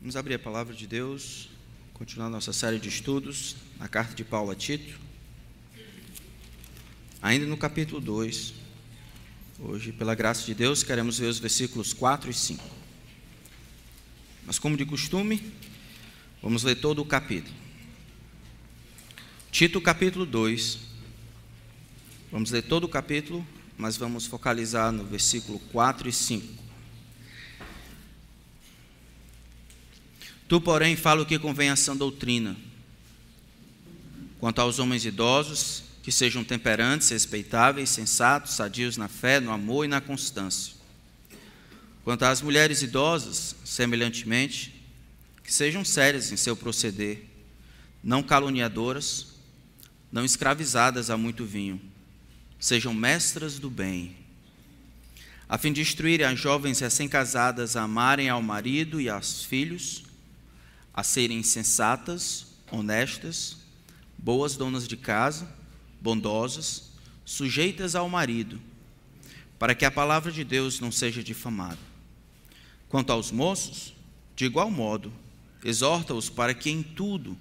Vamos abrir a palavra de Deus, continuar nossa série de estudos na carta de Paulo a Tito. Ainda no capítulo 2. Hoje, pela graça de Deus, queremos ver os versículos 4 e 5. Mas, como de costume, vamos ler todo o capítulo. Tito, capítulo 2. Vamos ler todo o capítulo, mas vamos focalizar no versículo 4 e 5. Tu, porém, fala o que convém a sã doutrina. Quanto aos homens idosos, que sejam temperantes, respeitáveis, sensatos, sadios na fé, no amor e na constância. Quanto às mulheres idosas, semelhantemente, que sejam sérias em seu proceder, não caluniadoras, não escravizadas a muito vinho, sejam mestras do bem, a fim de instruírem as jovens recém-casadas a amarem ao marido e aos filhos, a serem sensatas, honestas, boas donas de casa, bondosas, sujeitas ao marido, para que a palavra de Deus não seja difamada. Quanto aos moços, de igual modo, exorta-os para que em tudo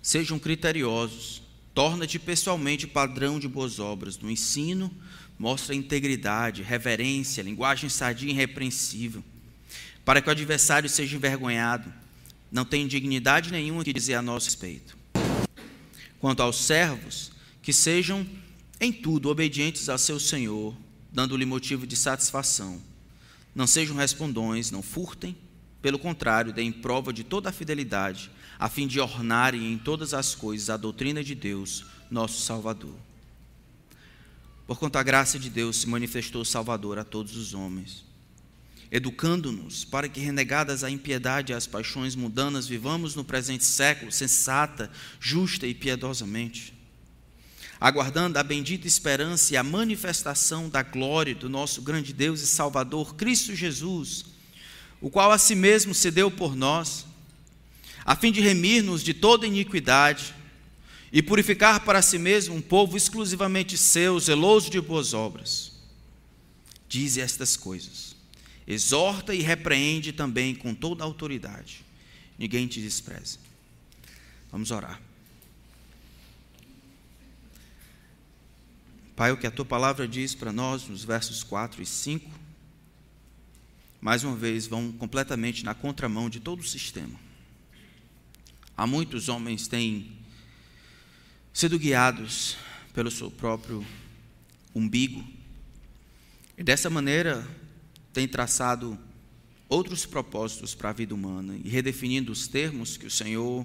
sejam criteriosos, torna-te pessoalmente padrão de boas obras, no ensino, mostra integridade, reverência, linguagem sadia e irrepreensível para que o adversário seja envergonhado. Não tem dignidade nenhuma que dizer a nosso respeito. Quanto aos servos, que sejam em tudo obedientes a seu Senhor, dando-lhe motivo de satisfação. Não sejam respondões, não furtem, pelo contrário, deem prova de toda a fidelidade, a fim de ornarem em todas as coisas a doutrina de Deus, nosso Salvador. Porquanto a graça de Deus se manifestou Salvador a todos os homens educando-nos para que, renegadas a impiedade e as paixões mundanas, vivamos no presente século sensata, justa e piedosamente, aguardando a bendita esperança e a manifestação da glória do nosso grande Deus e Salvador, Cristo Jesus, o qual a si mesmo se deu por nós, a fim de remir-nos de toda iniquidade e purificar para si mesmo um povo exclusivamente seu, zeloso de boas obras. Dize estas coisas exorta e repreende também com toda autoridade. Ninguém te despreza. Vamos orar. Pai, o que a tua palavra diz para nós nos versos 4 e 5, mais uma vez, vão completamente na contramão de todo o sistema. Há muitos homens têm sido guiados pelo seu próprio umbigo, e dessa maneira tem traçado outros propósitos para a vida humana e redefinindo os termos que o Senhor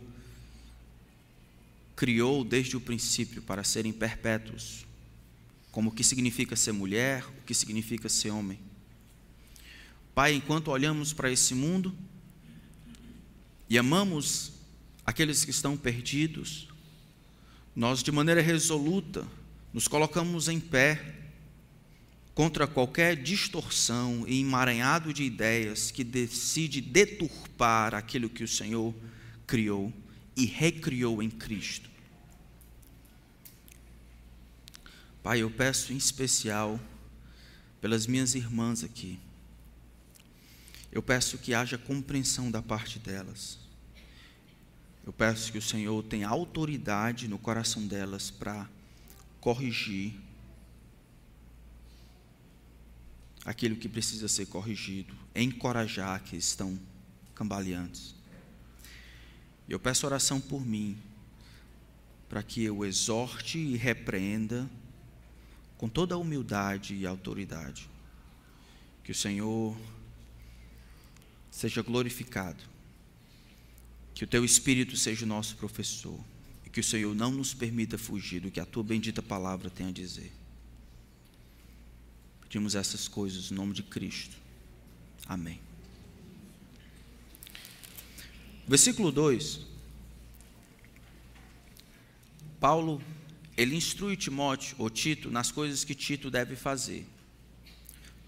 criou desde o princípio para serem perpétuos, como o que significa ser mulher, o que significa ser homem. Pai, enquanto olhamos para esse mundo e amamos aqueles que estão perdidos, nós de maneira resoluta nos colocamos em pé contra qualquer distorção e emaranhado de ideias que decide deturpar aquilo que o Senhor criou e recriou em Cristo. Pai, eu peço em especial pelas minhas irmãs aqui. Eu peço que haja compreensão da parte delas. Eu peço que o Senhor tenha autoridade no coração delas para corrigir aquilo que precisa ser corrigido, encorajar que estão cambaleantes. Eu peço oração por mim, para que eu exorte e repreenda com toda a humildade e autoridade. Que o Senhor seja glorificado, que o teu Espírito seja o nosso professor, e que o Senhor não nos permita fugir do que a tua bendita palavra tem a dizer. Pedimos essas coisas no nome de Cristo. Amém. Versículo 2. Paulo, ele instrui Timóteo, ou Tito, nas coisas que Tito deve fazer.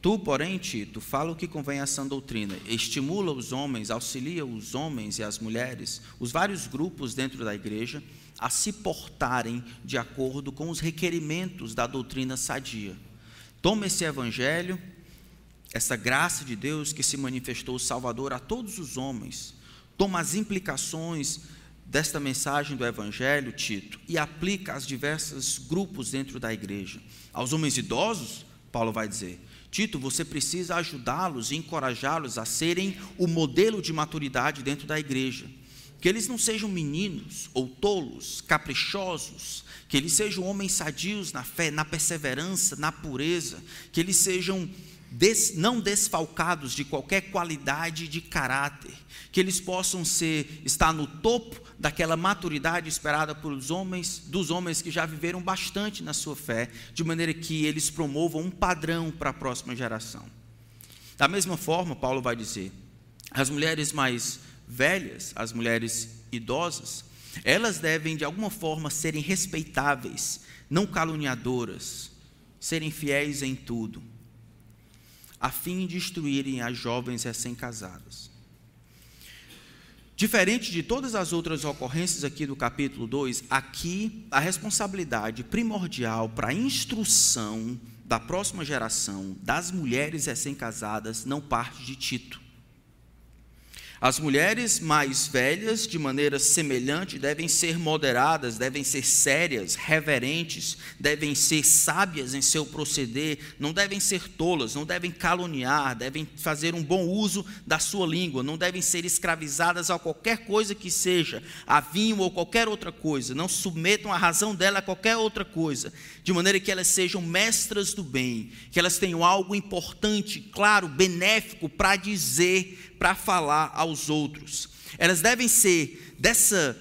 Tu, porém, Tito, fala o que convém a sã doutrina, estimula os homens, auxilia os homens e as mulheres, os vários grupos dentro da igreja, a se portarem de acordo com os requerimentos da doutrina sadia Toma esse evangelho essa graça de Deus que se manifestou Salvador a todos os homens, toma as implicações desta mensagem do Evangelho, Tito, e aplica aos diversos grupos dentro da igreja. Aos homens idosos, Paulo vai dizer: Tito, você precisa ajudá-los e encorajá-los a serem o modelo de maturidade dentro da igreja. Que eles não sejam meninos ou tolos, caprichosos, que eles sejam homens sadios na fé, na perseverança, na pureza, que eles sejam des, não desfalcados de qualquer qualidade de caráter, que eles possam ser estar no topo daquela maturidade esperada pelos homens, dos homens que já viveram bastante na sua fé, de maneira que eles promovam um padrão para a próxima geração. Da mesma forma, Paulo vai dizer, as mulheres mais velhas, as mulheres idosas, elas devem de alguma forma serem respeitáveis, não caluniadoras, serem fiéis em tudo a fim de instruírem as jovens recém-casadas. Diferente de todas as outras ocorrências aqui do capítulo 2, aqui a responsabilidade primordial para a instrução da próxima geração das mulheres recém-casadas não parte de Tito. As mulheres mais velhas, de maneira semelhante, devem ser moderadas, devem ser sérias, reverentes, devem ser sábias em seu proceder, não devem ser tolas, não devem caluniar, devem fazer um bom uso da sua língua, não devem ser escravizadas a qualquer coisa que seja, a vinho ou qualquer outra coisa, não submetam a razão dela a qualquer outra coisa, de maneira que elas sejam mestras do bem, que elas tenham algo importante, claro, benéfico para dizer para falar aos outros. Elas devem ser dessa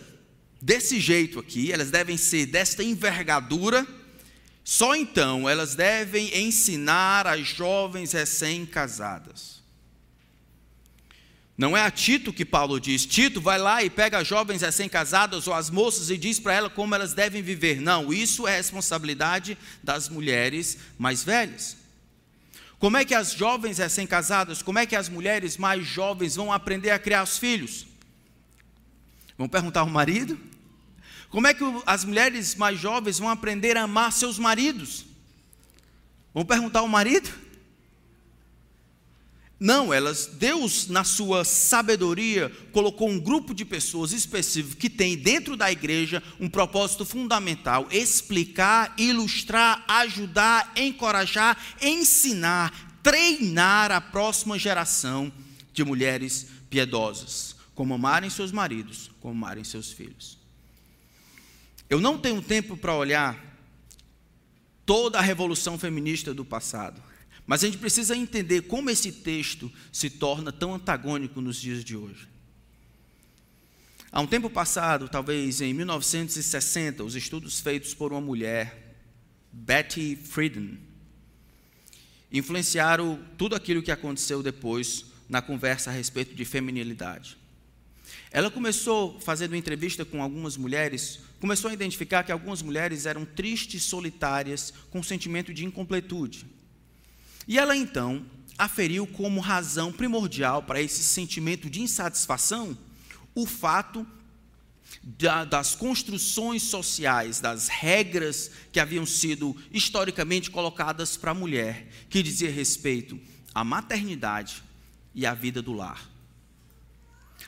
desse jeito aqui, elas devem ser desta envergadura. Só então elas devem ensinar as jovens recém-casadas. Não é a Tito que Paulo diz, Tito vai lá e pega as jovens recém-casadas ou as moças e diz para elas como elas devem viver. Não, isso é responsabilidade das mulheres mais velhas. Como é que as jovens recém-casadas, como é que as mulheres mais jovens vão aprender a criar os filhos? Vão perguntar ao marido? Como é que as mulheres mais jovens vão aprender a amar seus maridos? Vão perguntar ao marido? Não, elas, Deus, na sua sabedoria, colocou um grupo de pessoas específico que tem dentro da igreja um propósito fundamental: explicar, ilustrar, ajudar, encorajar, ensinar, treinar a próxima geração de mulheres piedosas, como amarem seus maridos, como amarem seus filhos. Eu não tenho tempo para olhar toda a revolução feminista do passado. Mas a gente precisa entender como esse texto se torna tão antagônico nos dias de hoje. Há um tempo passado, talvez em 1960, os estudos feitos por uma mulher, Betty Friedan, influenciaram tudo aquilo que aconteceu depois na conversa a respeito de feminilidade. Ela começou, fazendo entrevista com algumas mulheres, começou a identificar que algumas mulheres eram tristes, solitárias, com sentimento de incompletude. E ela então aferiu como razão primordial para esse sentimento de insatisfação o fato da, das construções sociais, das regras que haviam sido historicamente colocadas para a mulher, que dizia respeito à maternidade e à vida do lar.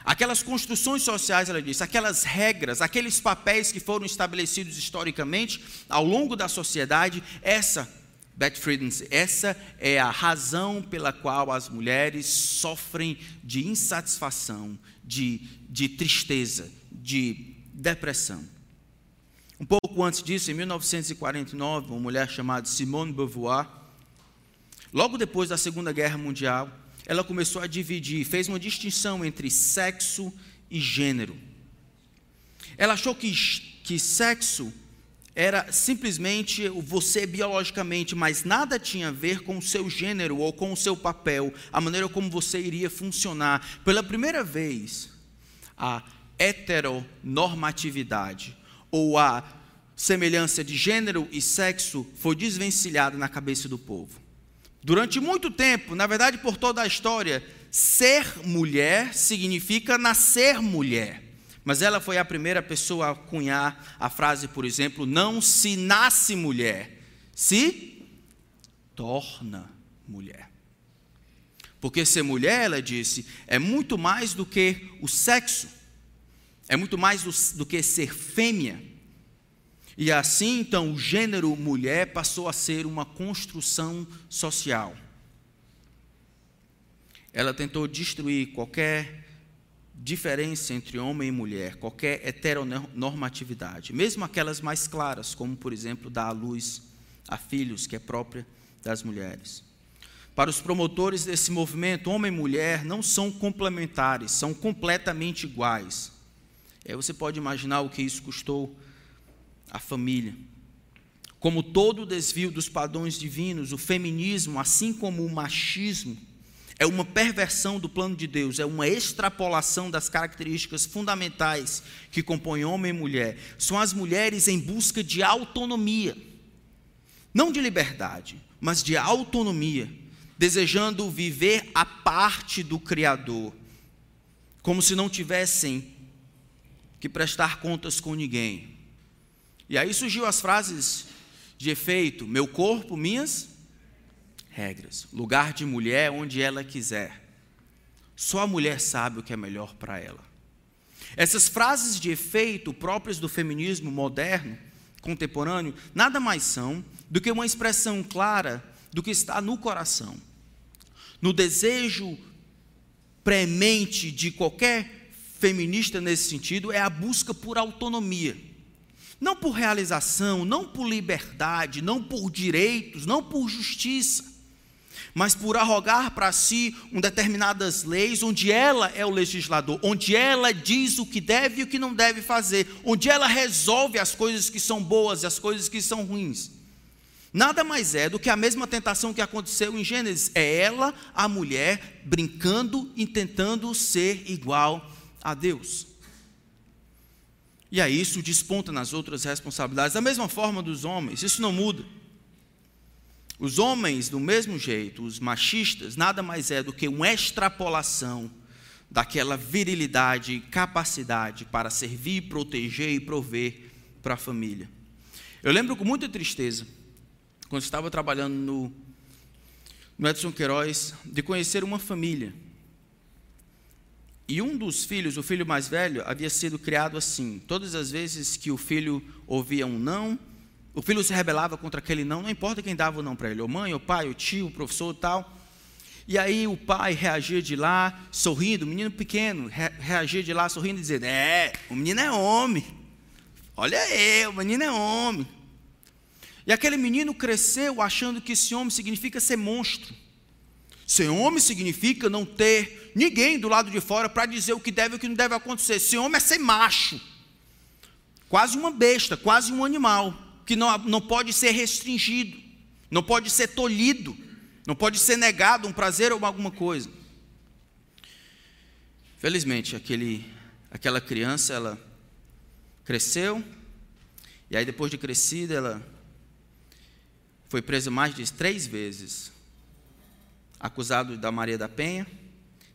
Aquelas construções sociais, ela disse, aquelas regras, aqueles papéis que foram estabelecidos historicamente ao longo da sociedade, essa Beth Friedan, essa é a razão pela qual as mulheres sofrem de insatisfação, de, de tristeza, de depressão. Um pouco antes disso, em 1949, uma mulher chamada Simone Beauvoir, logo depois da Segunda Guerra Mundial, ela começou a dividir, fez uma distinção entre sexo e gênero. Ela achou que, que sexo era simplesmente você biologicamente, mas nada tinha a ver com o seu gênero ou com o seu papel, a maneira como você iria funcionar. Pela primeira vez, a heteronormatividade ou a semelhança de gênero e sexo foi desvencilhada na cabeça do povo. Durante muito tempo, na verdade por toda a história, ser mulher significa nascer mulher. Mas ela foi a primeira pessoa a cunhar a frase, por exemplo, não se nasce mulher, se torna mulher. Porque ser mulher, ela disse, é muito mais do que o sexo, é muito mais do, do que ser fêmea. E assim, então, o gênero mulher passou a ser uma construção social. Ela tentou destruir qualquer diferença entre homem e mulher, qualquer heteronormatividade, mesmo aquelas mais claras, como, por exemplo, dar à luz a filhos, que é própria das mulheres. Para os promotores desse movimento, homem e mulher não são complementares, são completamente iguais. Aí você pode imaginar o que isso custou à família. Como todo desvio dos padrões divinos, o feminismo, assim como o machismo, é uma perversão do plano de Deus, é uma extrapolação das características fundamentais que compõem homem e mulher. São as mulheres em busca de autonomia, não de liberdade, mas de autonomia desejando viver a parte do Criador, como se não tivessem que prestar contas com ninguém. E aí surgiu as frases de efeito: meu corpo, minhas regras, lugar de mulher onde ela quiser. Só a mulher sabe o que é melhor para ela. Essas frases de efeito próprias do feminismo moderno, contemporâneo, nada mais são do que uma expressão clara do que está no coração no desejo premente de qualquer feminista nesse sentido, é a busca por autonomia. Não por realização, não por liberdade, não por direitos, não por justiça, mas por arrogar para si um determinadas leis onde ela é o legislador, onde ela diz o que deve e o que não deve fazer, onde ela resolve as coisas que são boas e as coisas que são ruins. Nada mais é do que a mesma tentação que aconteceu em Gênesis. É ela, a mulher, brincando e tentando ser igual a Deus. E aí isso desponta nas outras responsabilidades. Da mesma forma dos homens, isso não muda. Os homens, do mesmo jeito, os machistas, nada mais é do que uma extrapolação daquela virilidade e capacidade para servir, proteger e prover para a família. Eu lembro com muita tristeza quando estava trabalhando no, no Edson Queiroz, de conhecer uma família. E um dos filhos, o filho mais velho, havia sido criado assim. Todas as vezes que o filho ouvia um não, o filho se rebelava contra aquele não, não importa quem dava o não para ele, ou mãe, ou pai, ou tio, o professor tal. E aí o pai reagia de lá, sorrindo, o menino pequeno, reagia de lá, sorrindo e dizendo: É, o menino é homem. Olha aí, o menino é homem. E aquele menino cresceu achando que esse homem significa ser monstro. Ser homem significa não ter ninguém do lado de fora para dizer o que deve e o que não deve acontecer. Ser homem é ser macho. Quase uma besta, quase um animal, que não, não pode ser restringido, não pode ser tolhido, não pode ser negado um prazer ou alguma coisa. Felizmente, aquele, aquela criança, ela cresceu, e aí depois de crescida, ela foi preso mais de três vezes, acusado da Maria da Penha,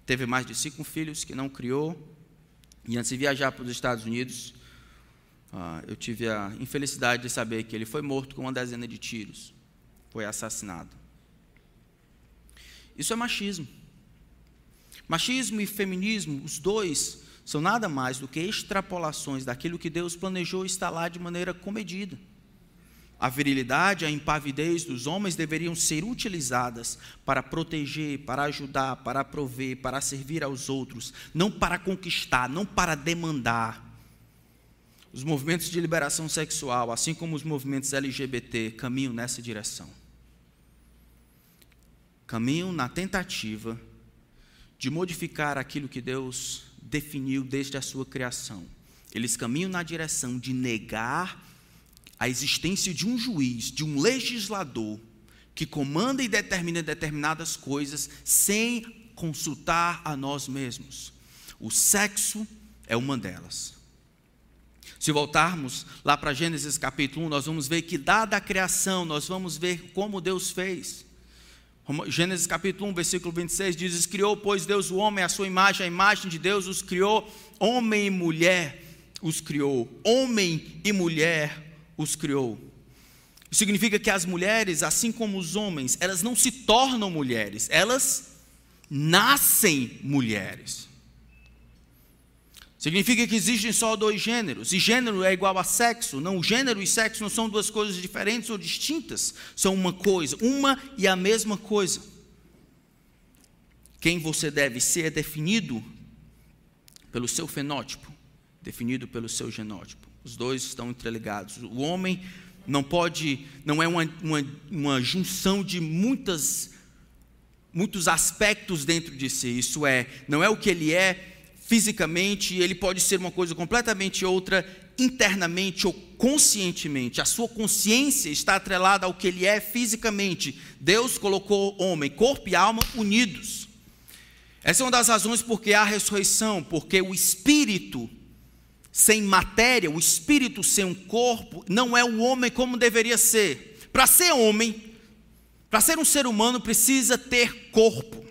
teve mais de cinco filhos que não criou, e antes de viajar para os Estados Unidos, ah, eu tive a infelicidade de saber que ele foi morto com uma dezena de tiros, foi assassinado. Isso é machismo. Machismo e feminismo, os dois, são nada mais do que extrapolações daquilo que Deus planejou instalar de maneira comedida. A virilidade, a impavidez dos homens deveriam ser utilizadas para proteger, para ajudar, para prover, para servir aos outros, não para conquistar, não para demandar. Os movimentos de liberação sexual, assim como os movimentos LGBT, caminham nessa direção. Caminham na tentativa de modificar aquilo que Deus definiu desde a sua criação. Eles caminham na direção de negar a existência de um juiz, de um legislador, que comanda e determina determinadas coisas sem consultar a nós mesmos. O sexo é uma delas. Se voltarmos lá para Gênesis capítulo 1, nós vamos ver que, dada a criação, nós vamos ver como Deus fez. Gênesis capítulo 1, versículo 26 diz: Criou, pois, Deus o homem, a sua imagem, a imagem de Deus os criou, homem e mulher os criou, homem e mulher os criou. Isso significa que as mulheres, assim como os homens, elas não se tornam mulheres, elas nascem mulheres. Significa que existem só dois gêneros, e gênero é igual a sexo. Não, gênero e sexo não são duas coisas diferentes ou distintas, são uma coisa, uma e a mesma coisa. Quem você deve ser é definido pelo seu fenótipo, definido pelo seu genótipo. Os dois estão interligados. O homem não pode, não é uma, uma, uma junção de muitas, muitos aspectos dentro de si. Isso é, não é o que ele é fisicamente, ele pode ser uma coisa completamente outra internamente ou conscientemente. A sua consciência está atrelada ao que ele é fisicamente. Deus colocou homem, corpo e alma unidos. Essa é uma das razões porque há ressurreição, porque o espírito sem matéria, o espírito sem um corpo, não é o homem como deveria ser. Para ser homem, para ser um ser humano, precisa ter corpo.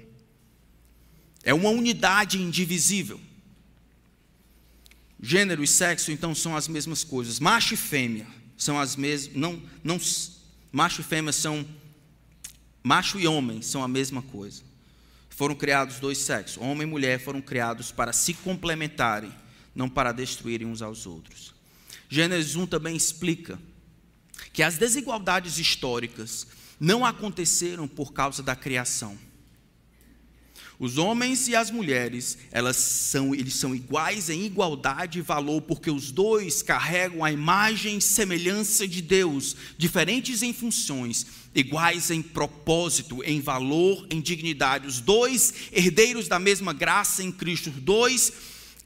É uma unidade indivisível. Gênero e sexo, então, são as mesmas coisas. Macho e fêmea são as mesmas. Não, não, macho e fêmea são. Macho e homem são a mesma coisa. Foram criados dois sexos. Homem e mulher foram criados para se complementarem, não para destruírem uns aos outros. Gênesis 1 também explica que as desigualdades históricas não aconteceram por causa da criação os homens e as mulheres, elas são, eles são iguais em igualdade e valor, porque os dois carregam a imagem e semelhança de Deus, diferentes em funções, iguais em propósito, em valor, em dignidade. Os dois herdeiros da mesma graça em Cristo, os dois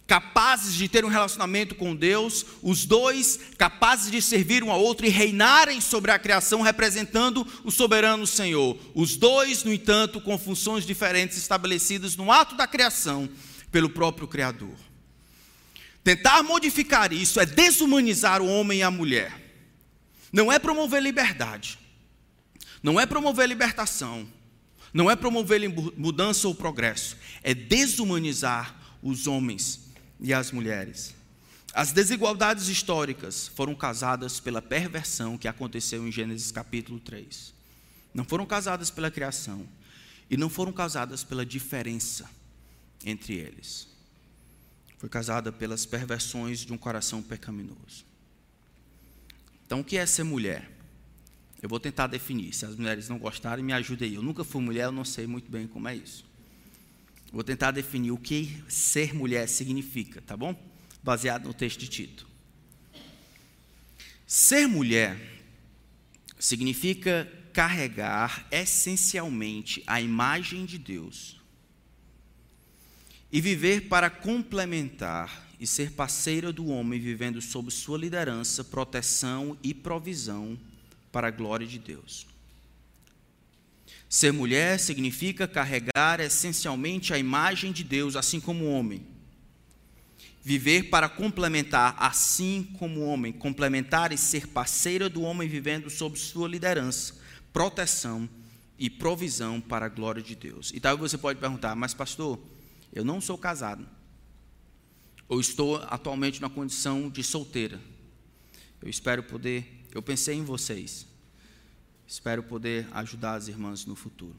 capazes de ter um relacionamento com Deus, os dois capazes de servir um ao outro e reinarem sobre a criação, representando o soberano Senhor. Os dois, no entanto, com funções diferentes estabelecidas no ato da criação pelo próprio Criador. Tentar modificar isso é desumanizar o homem e a mulher. Não é promover liberdade, não é promover libertação, não é promover mudança ou progresso, é desumanizar os homens e as mulheres. As desigualdades históricas foram casadas pela perversão que aconteceu em Gênesis capítulo 3. Não foram casadas pela criação e não foram casadas pela diferença entre eles. Foi casada pelas perversões de um coração pecaminoso. Então, o que é ser mulher? Eu vou tentar definir. Se as mulheres não gostarem, me ajudem aí. Eu nunca fui mulher, eu não sei muito bem como é isso. Vou tentar definir o que ser mulher significa, tá bom? Baseado no texto de Tito. Ser mulher significa carregar essencialmente a imagem de Deus e viver para complementar e ser parceira do homem, vivendo sob sua liderança, proteção e provisão para a glória de Deus. Ser mulher significa carregar essencialmente a imagem de Deus, assim como homem. Viver para complementar, assim como homem. Complementar e ser parceira do homem vivendo sob sua liderança, proteção e provisão para a glória de Deus. E talvez você pode perguntar, mas pastor, eu não sou casado. Ou estou atualmente na condição de solteira. Eu espero poder, eu pensei em vocês. Espero poder ajudar as irmãs no futuro,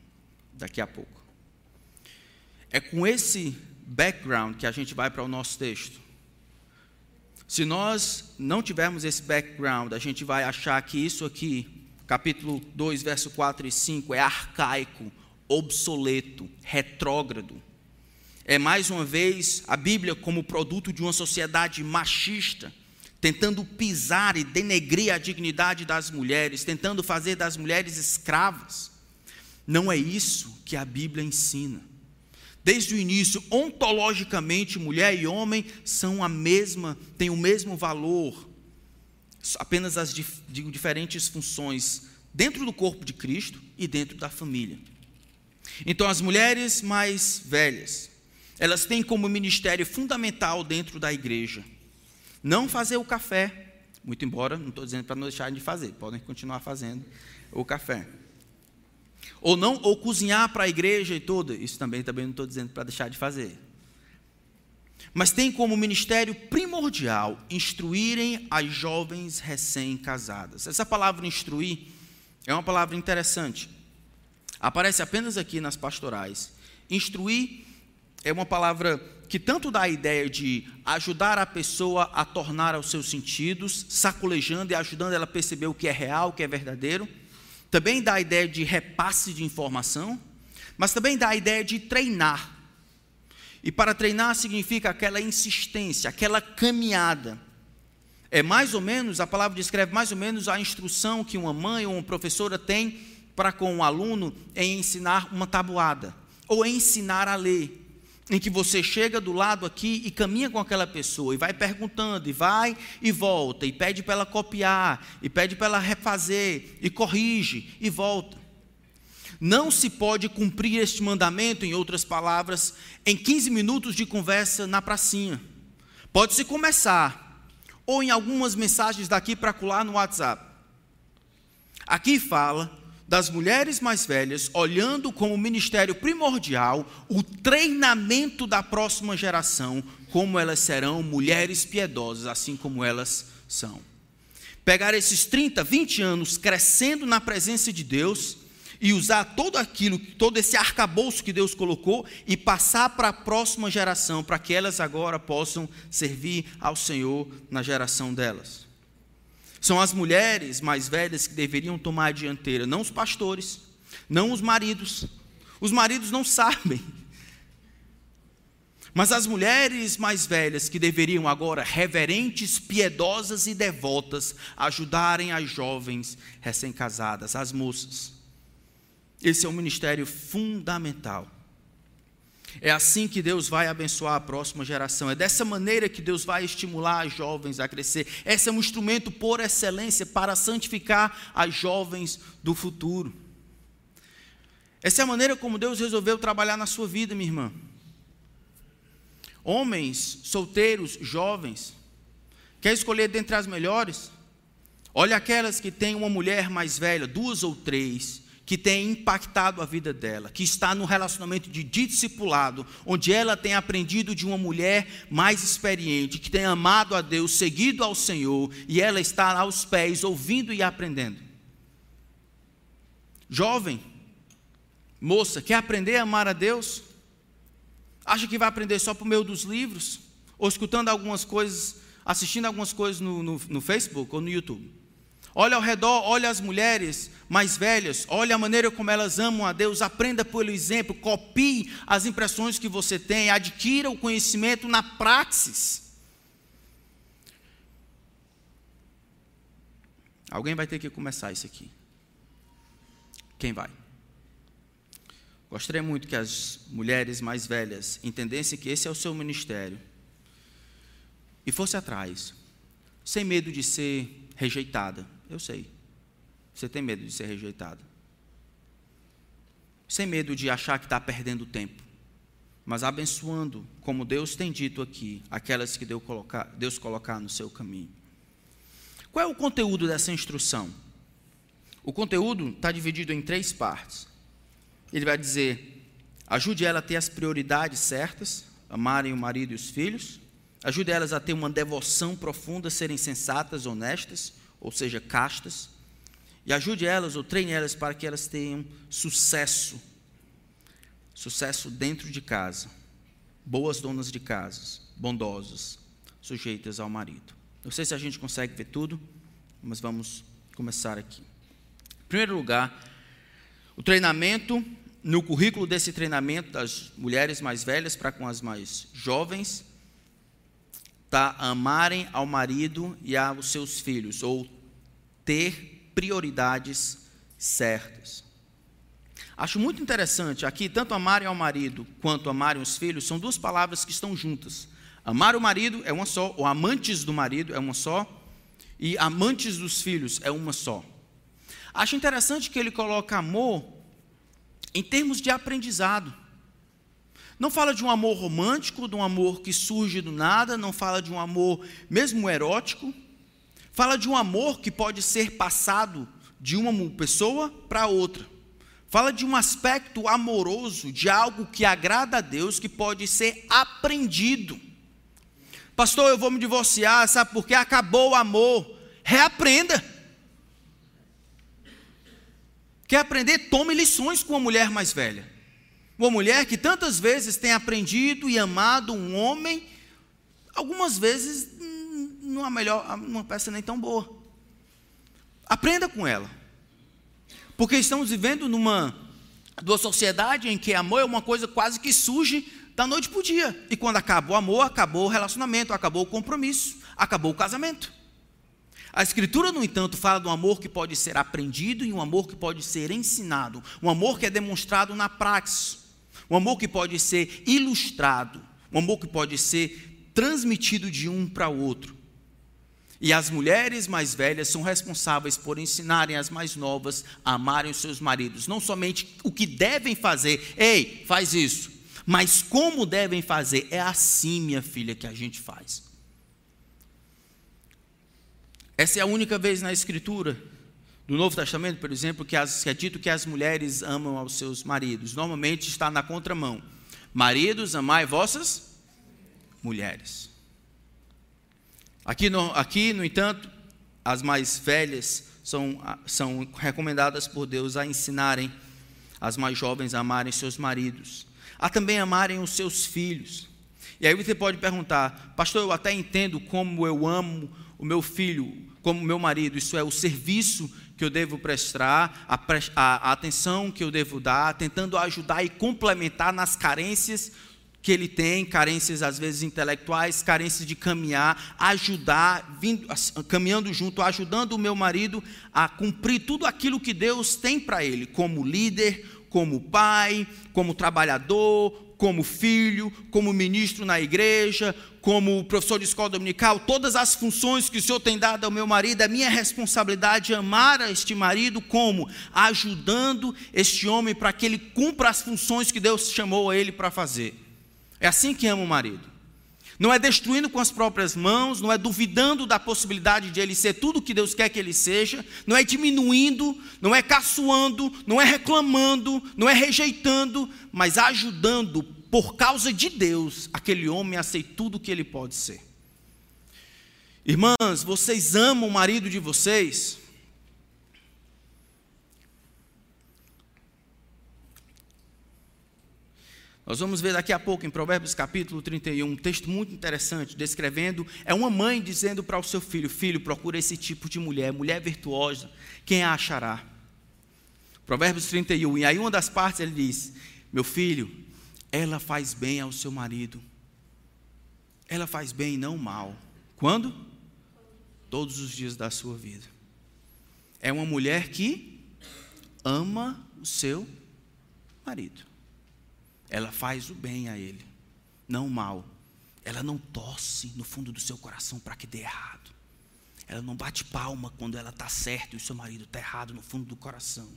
daqui a pouco. É com esse background que a gente vai para o nosso texto. Se nós não tivermos esse background, a gente vai achar que isso aqui, capítulo 2, verso 4 e 5, é arcaico, obsoleto, retrógrado. É mais uma vez a Bíblia como produto de uma sociedade machista tentando pisar e denegrir a dignidade das mulheres, tentando fazer das mulheres escravas. Não é isso que a Bíblia ensina. Desde o início, ontologicamente, mulher e homem são a mesma, têm o mesmo valor, apenas as diferentes funções dentro do corpo de Cristo e dentro da família. Então, as mulheres mais velhas, elas têm como ministério fundamental dentro da igreja não fazer o café, muito embora, não estou dizendo para não deixarem de fazer, podem continuar fazendo o café. Ou não, ou cozinhar para a igreja e toda, isso também, também não estou dizendo para deixar de fazer. Mas tem como ministério primordial instruírem as jovens recém-casadas. Essa palavra instruir é uma palavra interessante. Aparece apenas aqui nas pastorais Instruir é uma palavra que tanto dá a ideia de ajudar a pessoa a tornar aos seus sentidos, sacolejando e ajudando ela a perceber o que é real, o que é verdadeiro. Também dá a ideia de repasse de informação, mas também dá a ideia de treinar. E para treinar significa aquela insistência, aquela caminhada. É mais ou menos, a palavra descreve mais ou menos a instrução que uma mãe ou uma professora tem para com o um aluno em ensinar uma tabuada, ou ensinar a ler em que você chega do lado aqui e caminha com aquela pessoa e vai perguntando, e vai e volta, e pede para ela copiar, e pede para ela refazer, e corrige, e volta. Não se pode cumprir este mandamento, em outras palavras, em 15 minutos de conversa na pracinha. Pode-se começar, ou em algumas mensagens daqui para colar no WhatsApp. Aqui fala das mulheres mais velhas, olhando como ministério primordial o treinamento da próxima geração, como elas serão mulheres piedosas, assim como elas são. Pegar esses 30, 20 anos crescendo na presença de Deus e usar todo aquilo, todo esse arcabouço que Deus colocou e passar para a próxima geração, para que elas agora possam servir ao Senhor na geração delas. São as mulheres mais velhas que deveriam tomar a dianteira, não os pastores, não os maridos. Os maridos não sabem. Mas as mulheres mais velhas que deveriam agora, reverentes, piedosas e devotas, ajudarem as jovens recém-casadas, as moças. Esse é um ministério fundamental. É assim que Deus vai abençoar a próxima geração. É dessa maneira que Deus vai estimular as jovens a crescer. Esse é um instrumento por excelência para santificar as jovens do futuro. Essa é a maneira como Deus resolveu trabalhar na sua vida, minha irmã. Homens, solteiros, jovens, quer escolher dentre as melhores? Olha aquelas que têm uma mulher mais velha, duas ou três, que tem impactado a vida dela, que está no relacionamento de discipulado, onde ela tem aprendido de uma mulher mais experiente, que tem amado a Deus, seguido ao Senhor, e ela está aos pés, ouvindo e aprendendo. Jovem, moça, quer aprender a amar a Deus? Acha que vai aprender só por meio dos livros? Ou escutando algumas coisas, assistindo algumas coisas no, no, no Facebook ou no YouTube? Olha ao redor, olha as mulheres mais velhas, olha a maneira como elas amam a Deus, aprenda pelo exemplo, copie as impressões que você tem, adquira o conhecimento na praxis. Alguém vai ter que começar isso aqui. Quem vai? Gostaria muito que as mulheres mais velhas entendessem que esse é o seu ministério e fosse atrás, sem medo de ser rejeitada eu sei. Você tem medo de ser rejeitado. Sem medo de achar que está perdendo tempo. Mas abençoando, como Deus tem dito aqui, aquelas que Deus colocar, Deus colocar no seu caminho. Qual é o conteúdo dessa instrução? O conteúdo está dividido em três partes. Ele vai dizer: ajude ela a ter as prioridades certas, amarem o marido e os filhos, ajude elas a ter uma devoção profunda, serem sensatas, honestas, ou seja, castas, e ajude elas ou treine elas para que elas tenham sucesso. Sucesso dentro de casa. Boas donas de casas, bondosas, sujeitas ao marido. Não sei se a gente consegue ver tudo, mas vamos começar aqui. Em primeiro lugar, o treinamento, no currículo desse treinamento das mulheres mais velhas para com as mais jovens, tá amarem ao marido e aos seus filhos, ou ter prioridades certas. Acho muito interessante aqui, tanto amarem ao marido quanto amarem os filhos, são duas palavras que estão juntas. Amar o marido é uma só, ou amantes do marido é uma só, e amantes dos filhos é uma só. Acho interessante que ele coloca amor em termos de aprendizado. Não fala de um amor romântico, de um amor que surge do nada, não fala de um amor mesmo erótico. Fala de um amor que pode ser passado de uma pessoa para outra. Fala de um aspecto amoroso, de algo que agrada a Deus, que pode ser aprendido. Pastor, eu vou me divorciar, sabe por quê? Acabou o amor. Reaprenda. Quer aprender? Tome lições com a mulher mais velha. Uma mulher que tantas vezes tem aprendido e amado um homem, algumas vezes numa melhor, numa peça nem tão boa. Aprenda com ela. Porque estamos vivendo numa, numa sociedade em que amor é uma coisa quase que surge da noite para o dia. E quando acaba o amor, acabou o relacionamento, acabou o compromisso, acabou o casamento. A Escritura, no entanto, fala de um amor que pode ser aprendido e um amor que pode ser ensinado, um amor que é demonstrado na prática, um amor que pode ser ilustrado, um amor que pode ser transmitido de um para outro. E as mulheres mais velhas são responsáveis por ensinarem as mais novas a amarem os seus maridos, não somente o que devem fazer, ei, faz isso, mas como devem fazer. É assim, minha filha, que a gente faz. Essa é a única vez na Escritura do Novo Testamento, por exemplo, que, as, que é dito que as mulheres amam aos seus maridos. Normalmente está na contramão. Maridos, amai vossas mulheres. Aqui no, aqui, no entanto, as mais velhas são, são recomendadas por Deus a ensinarem as mais jovens a amarem seus maridos, a também amarem os seus filhos. E aí você pode perguntar, pastor, eu até entendo como eu amo o meu filho, como meu marido, isso é o serviço que eu devo prestar, a, a, a atenção que eu devo dar, tentando ajudar e complementar nas carências que ele tem, carências às vezes intelectuais, carências de caminhar, ajudar, vindo, caminhando junto, ajudando o meu marido a cumprir tudo aquilo que Deus tem para ele, como líder, como pai, como trabalhador, como filho, como ministro na igreja, como professor de escola dominical, todas as funções que o Senhor tem dado ao meu marido, é minha responsabilidade amar a este marido como ajudando este homem para que ele cumpra as funções que Deus chamou a ele para fazer. É assim que ama o marido. Não é destruindo com as próprias mãos, não é duvidando da possibilidade de ele ser tudo o que Deus quer que ele seja, não é diminuindo, não é caçoando, não é reclamando, não é rejeitando, mas ajudando por causa de Deus aquele homem a ser tudo o que ele pode ser. Irmãs, vocês amam o marido de vocês? Nós vamos ver daqui a pouco em Provérbios capítulo 31, um texto muito interessante, descrevendo, é uma mãe dizendo para o seu filho, filho, procura esse tipo de mulher, mulher virtuosa, quem a achará? Provérbios 31, e aí uma das partes ele diz, meu filho, ela faz bem ao seu marido, ela faz bem e não mal, quando? Todos os dias da sua vida. É uma mulher que ama o seu marido. Ela faz o bem a ele, não o mal. Ela não tosse no fundo do seu coração para que dê errado. Ela não bate palma quando ela está certa e o seu marido está errado no fundo do coração.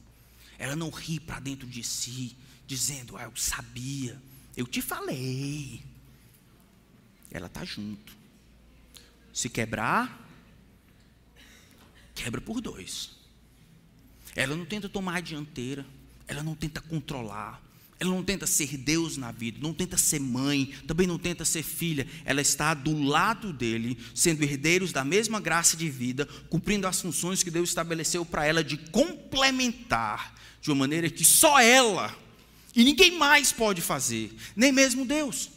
Ela não ri para dentro de si, dizendo: Ah, eu sabia, eu te falei. Ela está junto. Se quebrar, quebra por dois. Ela não tenta tomar a dianteira, ela não tenta controlar, ela não tenta ser Deus na vida, não tenta ser mãe, também não tenta ser filha. Ela está do lado dele, sendo herdeiros da mesma graça de vida, cumprindo as funções que Deus estabeleceu para ela de complementar de uma maneira que só ela e ninguém mais pode fazer, nem mesmo Deus.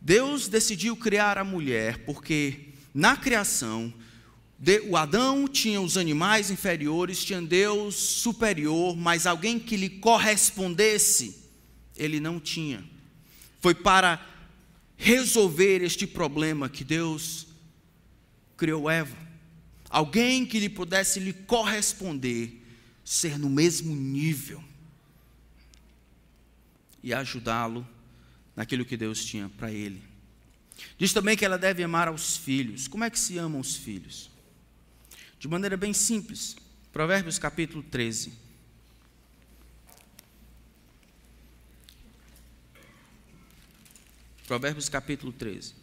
Deus decidiu criar a mulher porque na criação o Adão tinha os animais inferiores, tinha Deus superior, mas alguém que lhe correspondesse, ele não tinha. Foi para resolver este problema que Deus criou Eva. Alguém que lhe pudesse lhe corresponder, ser no mesmo nível e ajudá-lo naquilo que Deus tinha para ele. Diz também que ela deve amar aos filhos. Como é que se amam os filhos? de maneira bem simples. Provérbios capítulo 13. Provérbios capítulo 13.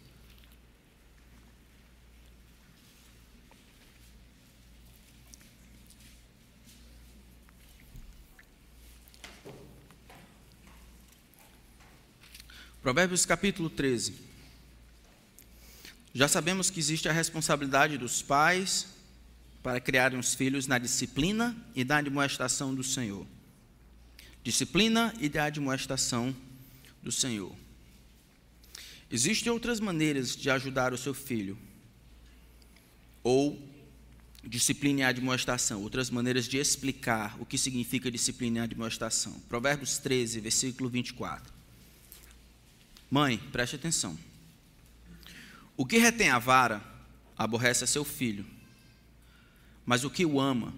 Provérbios capítulo 13. Já sabemos que existe a responsabilidade dos pais, para criarem os filhos na disciplina e na admoestação do Senhor. Disciplina e da admoestação do Senhor. Existem outras maneiras de ajudar o seu filho, ou disciplina e admoestação, outras maneiras de explicar o que significa disciplina e admoestação. Provérbios 13, versículo 24. Mãe, preste atenção. O que retém a vara aborrece a seu filho, mas o que o ama,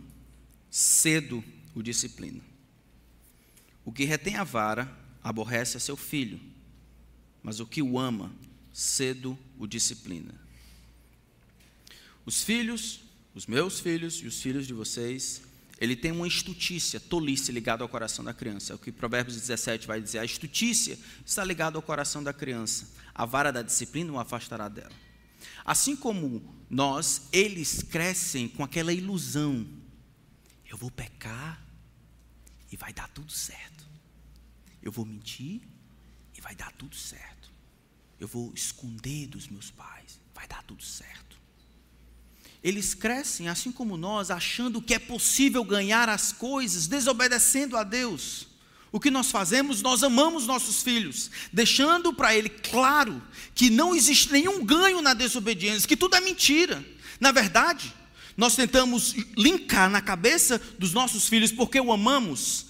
cedo o disciplina. O que retém a vara aborrece a seu filho, mas o que o ama, cedo o disciplina. Os filhos, os meus filhos e os filhos de vocês, ele tem uma estutícia, tolice ligada ao coração da criança. É o que Provérbios 17 vai dizer. A estutícia está ligada ao coração da criança. A vara da disciplina o afastará dela. Assim como nós, eles crescem com aquela ilusão. Eu vou pecar e vai dar tudo certo. Eu vou mentir e vai dar tudo certo. Eu vou esconder dos meus pais, vai dar tudo certo. Eles crescem, assim como nós, achando que é possível ganhar as coisas, desobedecendo a Deus. O que nós fazemos? Nós amamos nossos filhos, deixando para ele claro que não existe nenhum ganho na desobediência, que tudo é mentira. Na verdade, nós tentamos linkar na cabeça dos nossos filhos, porque o amamos,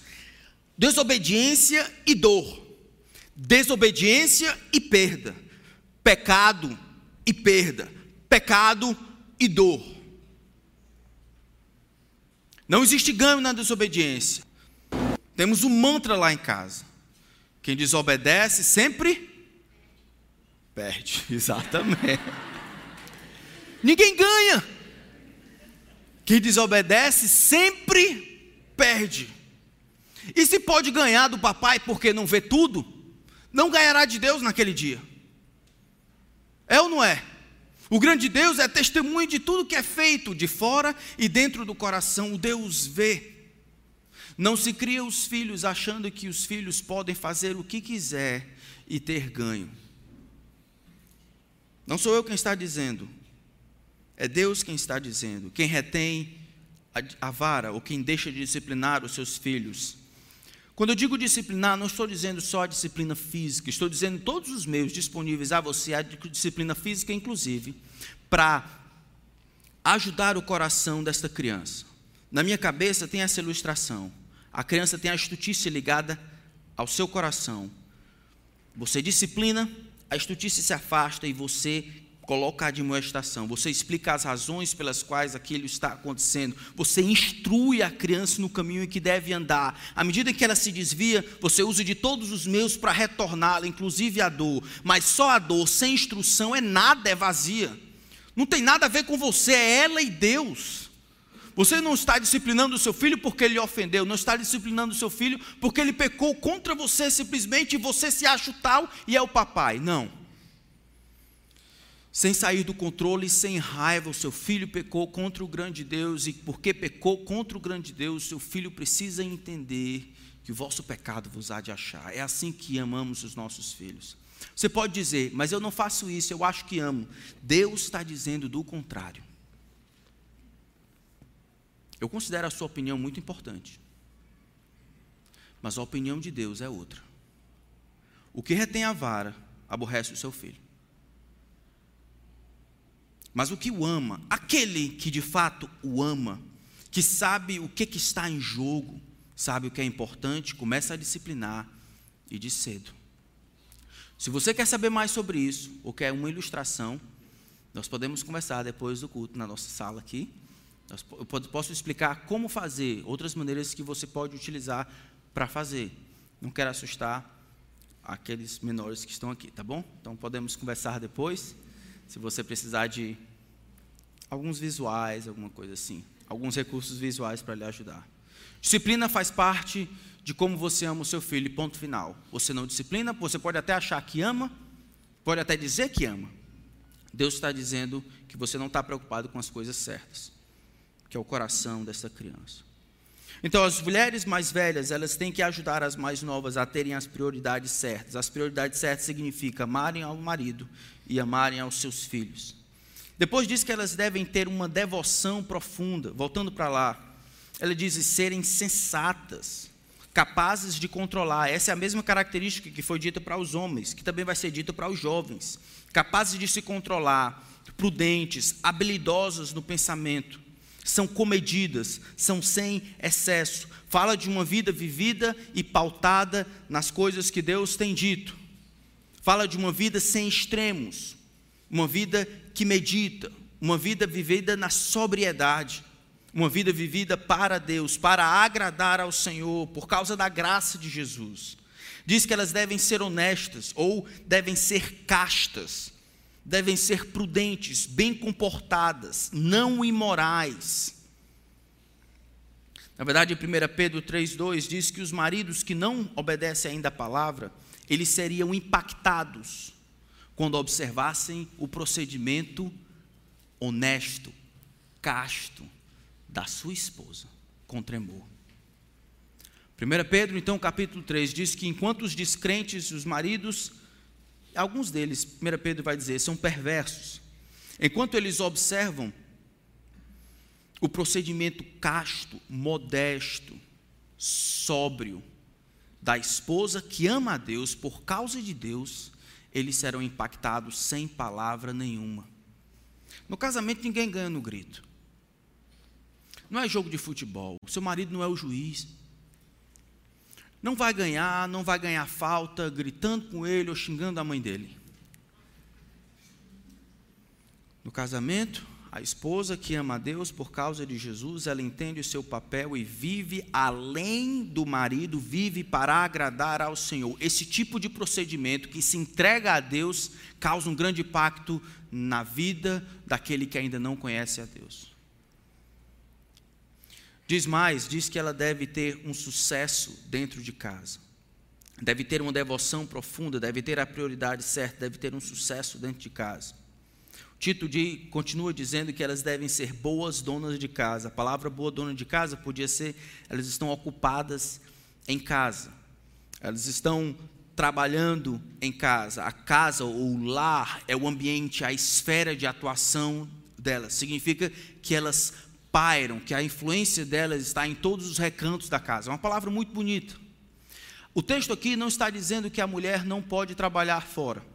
desobediência e dor, desobediência e perda, pecado e perda, pecado e dor. Não existe ganho na desobediência. Temos um mantra lá em casa. Quem desobedece sempre perde. Exatamente. Ninguém ganha. Quem desobedece sempre perde. E se pode ganhar do papai porque não vê tudo, não ganhará de Deus naquele dia. É ou não é? O grande Deus é testemunho de tudo que é feito de fora e dentro do coração. O Deus vê. Não se cria os filhos achando que os filhos podem fazer o que quiser e ter ganho. Não sou eu quem está dizendo, é Deus quem está dizendo. Quem retém a vara ou quem deixa de disciplinar os seus filhos quando eu digo disciplinar, não estou dizendo só a disciplina física, estou dizendo todos os meios disponíveis a você, a disciplina física, inclusive, para ajudar o coração desta criança. Na minha cabeça tem essa ilustração. A criança tem a estutícia ligada ao seu coração. Você disciplina, a estutícia se afasta e você coloca a admoestação, você explica as razões pelas quais aquilo está acontecendo, você instrui a criança no caminho em que deve andar. À medida que ela se desvia, você usa de todos os meios para retorná-la, inclusive a dor. Mas só a dor sem instrução é nada, é vazia. Não tem nada a ver com você, é ela e Deus. Você não está disciplinando o seu filho porque ele ofendeu, não está disciplinando o seu filho porque ele pecou contra você simplesmente e você se acha o tal e é o papai. Não sem sair do controle, sem raiva, o seu filho pecou contra o grande Deus, e porque pecou contra o grande Deus, seu filho precisa entender que o vosso pecado vos há de achar. É assim que amamos os nossos filhos. Você pode dizer, mas eu não faço isso, eu acho que amo. Deus está dizendo do contrário. Eu considero a sua opinião muito importante, mas a opinião de Deus é outra. O que retém a vara aborrece o seu filho. Mas o que o ama, aquele que de fato o ama, que sabe o que, que está em jogo, sabe o que é importante, começa a disciplinar e de cedo. Se você quer saber mais sobre isso, ou quer uma ilustração, nós podemos conversar depois do culto na nossa sala aqui. Eu posso explicar como fazer, outras maneiras que você pode utilizar para fazer. Não quero assustar aqueles menores que estão aqui, tá bom? Então podemos conversar depois. Se você precisar de alguns visuais, alguma coisa assim, alguns recursos visuais para lhe ajudar. Disciplina faz parte de como você ama o seu filho, ponto final. Você não disciplina, você pode até achar que ama, pode até dizer que ama. Deus está dizendo que você não está preocupado com as coisas certas, que é o coração dessa criança. Então, as mulheres mais velhas, elas têm que ajudar as mais novas a terem as prioridades certas. As prioridades certas significam amarem ao marido e amarem aos seus filhos. Depois diz que elas devem ter uma devoção profunda. Voltando para lá, ela diz serem sensatas, capazes de controlar. Essa é a mesma característica que foi dita para os homens, que também vai ser dita para os jovens. Capazes de se controlar, prudentes, habilidosas no pensamento, são comedidas, são sem excesso. Fala de uma vida vivida e pautada nas coisas que Deus tem dito. Fala de uma vida sem extremos, uma vida que medita, uma vida vivida na sobriedade, uma vida vivida para Deus, para agradar ao Senhor, por causa da graça de Jesus. Diz que elas devem ser honestas ou devem ser castas devem ser prudentes, bem comportadas, não imorais. Na verdade, 1 Pedro 3,2 diz que os maridos que não obedecem ainda a palavra, eles seriam impactados quando observassem o procedimento honesto, casto da sua esposa, com tremor. 1 Pedro, então, capítulo 3, diz que enquanto os descrentes, os maridos, alguns deles, 1 Pedro vai dizer, são perversos. Enquanto eles observam o procedimento casto, modesto, sóbrio da esposa que ama a Deus por causa de Deus, eles serão impactados sem palavra nenhuma. No casamento, ninguém ganha no grito. Não é jogo de futebol. Seu marido não é o juiz. Não vai ganhar, não vai ganhar falta gritando com ele ou xingando a mãe dele. No casamento, a esposa que ama a Deus por causa de Jesus, ela entende o seu papel e vive além do marido, vive para agradar ao Senhor. Esse tipo de procedimento que se entrega a Deus causa um grande impacto na vida daquele que ainda não conhece a Deus. Diz mais, diz que ela deve ter um sucesso dentro de casa. Deve ter uma devoção profunda, deve ter a prioridade certa, deve ter um sucesso dentro de casa. Tito de, continua dizendo que elas devem ser boas donas de casa. A palavra boa dona de casa podia ser, elas estão ocupadas em casa. Elas estão trabalhando em casa. A casa ou o lar é o ambiente, a esfera de atuação delas. Significa que elas pairam, que a influência delas está em todos os recantos da casa. É uma palavra muito bonita. O texto aqui não está dizendo que a mulher não pode trabalhar fora.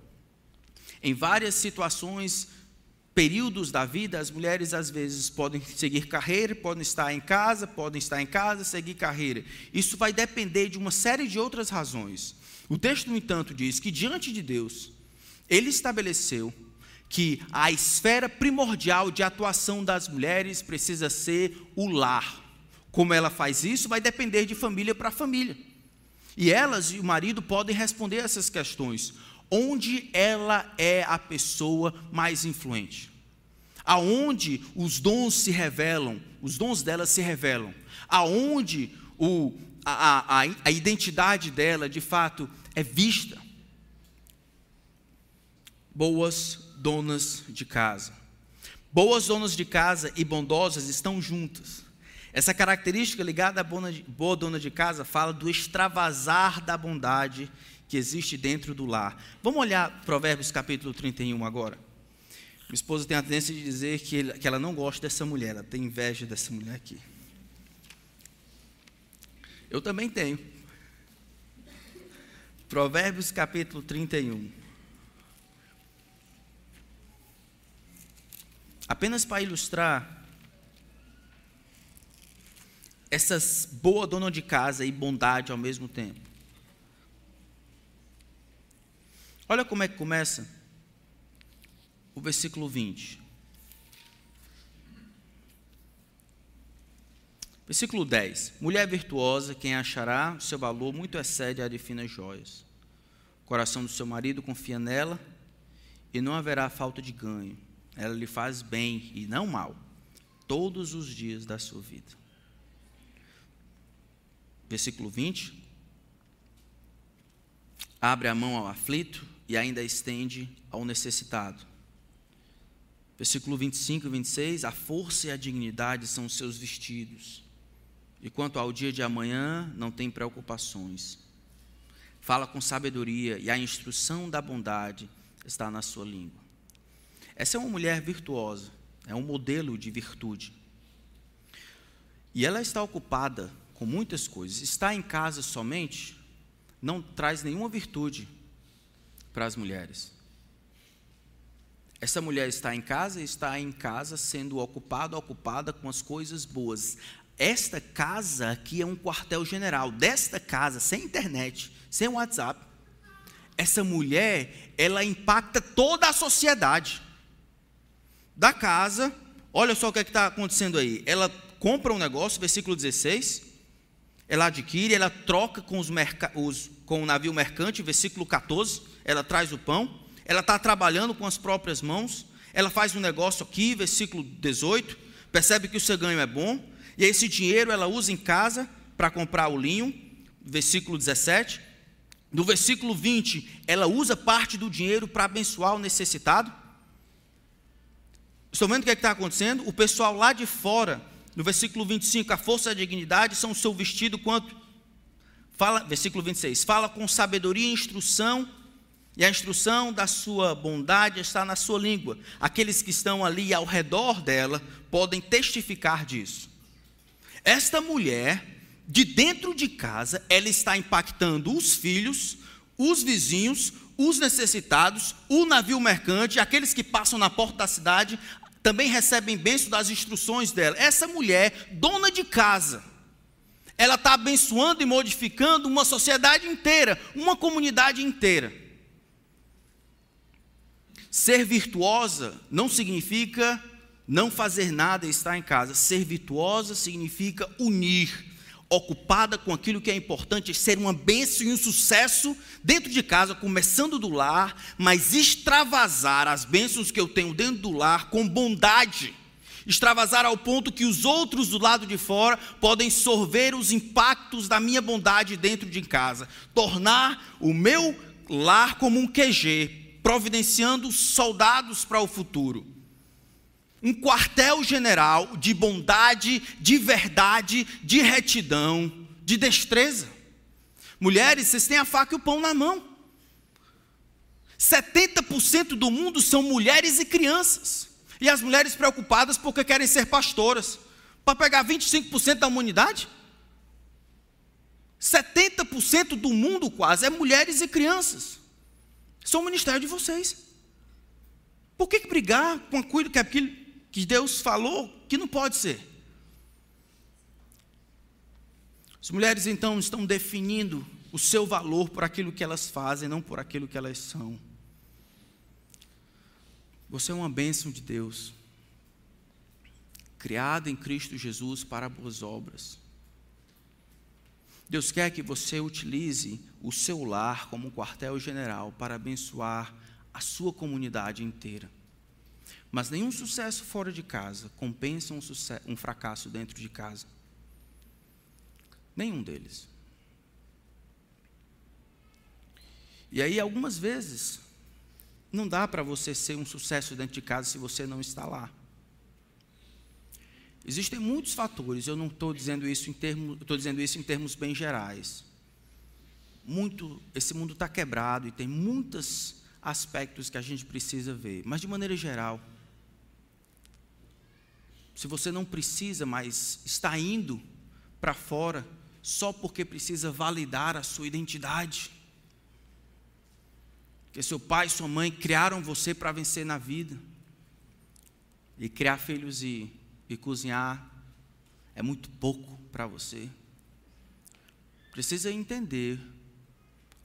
Em várias situações, períodos da vida, as mulheres às vezes podem seguir carreira, podem estar em casa, podem estar em casa, seguir carreira. Isso vai depender de uma série de outras razões. O texto, no entanto, diz que diante de Deus, ele estabeleceu que a esfera primordial de atuação das mulheres precisa ser o lar. Como ela faz isso vai depender de família para família. E elas e o marido podem responder essas questões. Onde ela é a pessoa mais influente? Aonde os dons se revelam, os dons dela se revelam. Aonde o, a, a, a identidade dela, de fato, é vista. Boas donas de casa. Boas donas de casa e bondosas estão juntas. Essa característica ligada à boa dona de casa fala do extravasar da bondade que existe dentro do lar. Vamos olhar Provérbios capítulo 31 agora. Minha esposa tem a tendência de dizer que, ele, que ela não gosta dessa mulher, ela tem inveja dessa mulher aqui. Eu também tenho. Provérbios capítulo 31. Apenas para ilustrar essas boa dona de casa e bondade ao mesmo tempo. Olha como é que começa o versículo 20. Versículo 10: Mulher virtuosa, quem achará, seu valor muito excede a de finas joias. O coração do seu marido confia nela, e não haverá falta de ganho ela lhe faz bem e não mal, todos os dias da sua vida. Versículo 20. Abre a mão ao aflito e ainda estende ao necessitado. Versículo 25 e 26. A força e a dignidade são os seus vestidos. E quanto ao dia de amanhã, não tem preocupações. Fala com sabedoria e a instrução da bondade está na sua língua. Essa é uma mulher virtuosa, é um modelo de virtude. E ela está ocupada com muitas coisas. Está em casa somente não traz nenhuma virtude para as mulheres. Essa mulher está em casa e está em casa sendo ocupada, ocupada com as coisas boas. Esta casa aqui é um quartel-general. Desta casa, sem internet, sem WhatsApp, essa mulher, ela impacta toda a sociedade. Da casa, olha só o que é está acontecendo aí. Ela compra um negócio, versículo 16, ela adquire, ela troca com, os, os com o navio mercante, versículo 14, ela traz o pão, ela está trabalhando com as próprias mãos, ela faz um negócio aqui, versículo 18, percebe que o seu ganho é bom, e esse dinheiro ela usa em casa para comprar o linho, versículo 17. No versículo 20, ela usa parte do dinheiro para abençoar o necessitado. Estão vendo o que é está acontecendo? O pessoal lá de fora no versículo 25, a força e a dignidade são o seu vestido quanto? Fala, versículo 26, fala com sabedoria e instrução, e a instrução da sua bondade está na sua língua. Aqueles que estão ali ao redor dela podem testificar disso. Esta mulher, de dentro de casa, ela está impactando os filhos, os vizinhos, os necessitados, o navio mercante, aqueles que passam na porta da cidade, também recebem bênção das instruções dela. Essa mulher, dona de casa, ela está abençoando e modificando uma sociedade inteira, uma comunidade inteira. Ser virtuosa não significa não fazer nada e estar em casa. Ser virtuosa significa unir, ocupada com aquilo que é importante, ser uma bênção e um sucesso dentro de casa, começando do lar, mas extravasar as bênçãos que eu tenho dentro do lar com bondade. Extravasar ao ponto que os outros do lado de fora podem sorver os impactos da minha bondade dentro de casa. Tornar o meu lar como um QG, providenciando soldados para o futuro um quartel-general de bondade, de verdade, de retidão, de destreza. Mulheres, vocês têm a faca e o pão na mão. 70% do mundo são mulheres e crianças. E as mulheres preocupadas porque querem ser pastoras. Para pegar 25% da humanidade? 70% do mundo quase é mulheres e crianças. São o ministério de vocês. Por que, que brigar com aquilo que, aquilo que Deus falou que não pode ser? As mulheres então estão definindo o seu valor por aquilo que elas fazem, não por aquilo que elas são. Você é uma bênção de Deus, criada em Cristo Jesus para boas obras. Deus quer que você utilize o seu lar como quartel-general para abençoar a sua comunidade inteira. Mas nenhum sucesso fora de casa compensa um, um fracasso dentro de casa. Nenhum deles. E aí, algumas vezes, não dá para você ser um sucesso dentro de casa se você não está lá. Existem muitos fatores, eu não estou dizendo isso em termos, estou dizendo isso em termos bem gerais. Muito, esse mundo está quebrado e tem muitos aspectos que a gente precisa ver, mas de maneira geral, se você não precisa, mas está indo para fora só porque precisa validar a sua identidade. Que seu pai e sua mãe criaram você para vencer na vida. E criar filhos e, e cozinhar é muito pouco para você. Precisa entender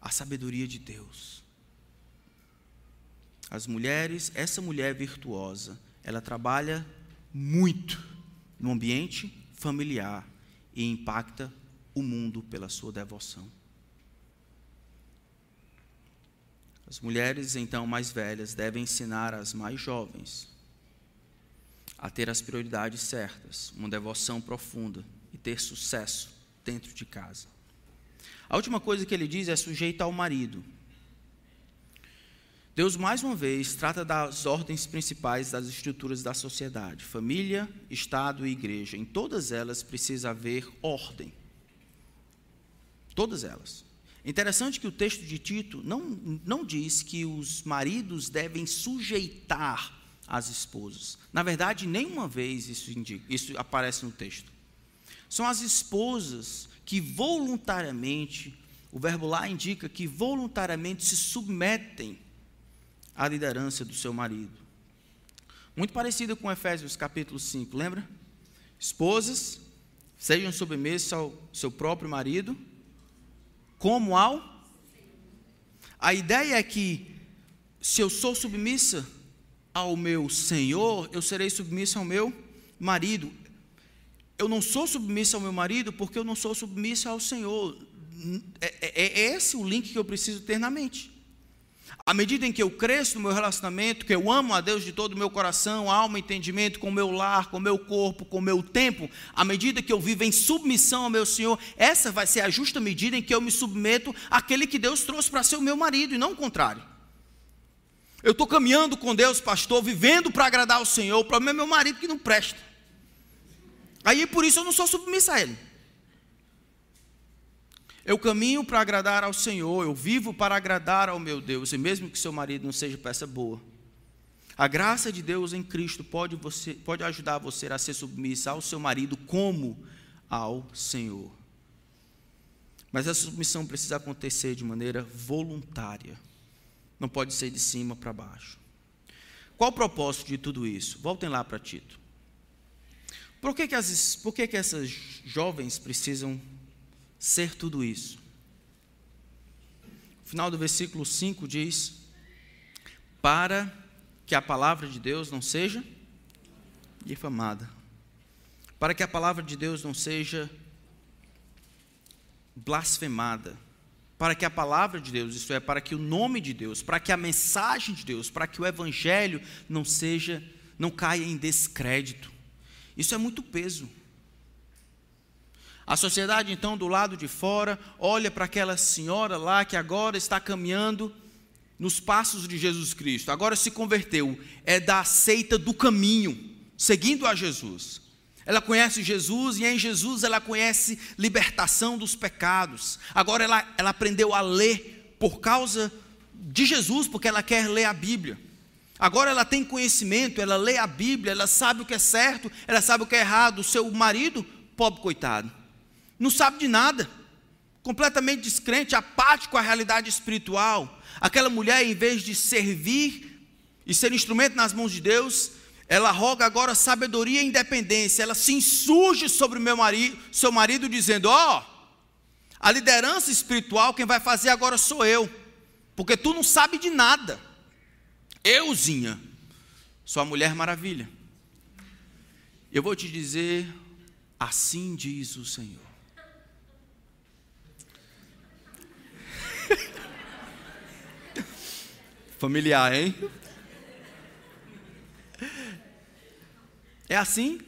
a sabedoria de Deus. As mulheres, essa mulher virtuosa, ela trabalha muito no ambiente familiar e impacta o mundo pela sua devoção. As mulheres, então, mais velhas devem ensinar as mais jovens a ter as prioridades certas, uma devoção profunda e ter sucesso dentro de casa. A última coisa que ele diz é sujeita ao marido. Deus, mais uma vez, trata das ordens principais das estruturas da sociedade: família, Estado e igreja. Em todas elas precisa haver ordem. Todas elas. Interessante que o texto de Tito não, não diz que os maridos devem sujeitar as esposas. Na verdade, nenhuma vez isso, indica, isso aparece no texto. São as esposas que voluntariamente, o verbo lá indica que voluntariamente se submetem à liderança do seu marido. Muito parecido com Efésios capítulo 5, lembra? Esposas, sejam submissas ao seu próprio marido, como ao. A ideia é que, se eu sou submissa ao meu Senhor, eu serei submissa ao meu marido. Eu não sou submissa ao meu marido porque eu não sou submissa ao Senhor. É, é, é esse o link que eu preciso ter na mente. À medida em que eu cresço no meu relacionamento, que eu amo a Deus de todo o meu coração, alma, entendimento, com o meu lar, com o meu corpo, com o meu tempo, à medida que eu vivo em submissão ao meu Senhor, essa vai ser a justa medida em que eu me submeto àquele que Deus trouxe para ser o meu marido, e não o contrário. Eu estou caminhando com Deus, pastor, vivendo para agradar ao Senhor, o problema é meu marido que não presta. Aí por isso eu não sou submissa a Ele. Eu caminho para agradar ao Senhor, eu vivo para agradar ao meu Deus, e mesmo que seu marido não seja peça boa. A graça de Deus em Cristo pode, você, pode ajudar você a ser submissa ao seu marido como ao Senhor. Mas essa submissão precisa acontecer de maneira voluntária. Não pode ser de cima para baixo. Qual o propósito de tudo isso? Voltem lá para Tito. Por que, que, as, por que, que essas jovens precisam ser tudo isso. O final do versículo 5 diz: Para que a palavra de Deus não seja difamada, para que a palavra de Deus não seja blasfemada, para que a palavra de Deus, isto é, para que o nome de Deus, para que a mensagem de Deus, para que o evangelho não seja, não caia em descrédito. Isso é muito peso. A sociedade, então, do lado de fora, olha para aquela senhora lá que agora está caminhando nos passos de Jesus Cristo, agora se converteu, é da seita do caminho, seguindo a Jesus. Ela conhece Jesus e em Jesus ela conhece libertação dos pecados. Agora ela, ela aprendeu a ler por causa de Jesus, porque ela quer ler a Bíblia. Agora ela tem conhecimento, ela lê a Bíblia, ela sabe o que é certo, ela sabe o que é errado. O seu marido, pobre coitado, não sabe de nada, completamente descrente, apático a realidade espiritual. Aquela mulher, em vez de servir e ser instrumento nas mãos de Deus, ela roga agora sabedoria e independência. Ela se insurge sobre meu marido, seu marido, dizendo: Ó, oh, a liderança espiritual, quem vai fazer agora sou eu, porque tu não sabe de nada. Euzinha, sua mulher maravilha. Eu vou te dizer, assim diz o Senhor. Familiar, hein? É assim?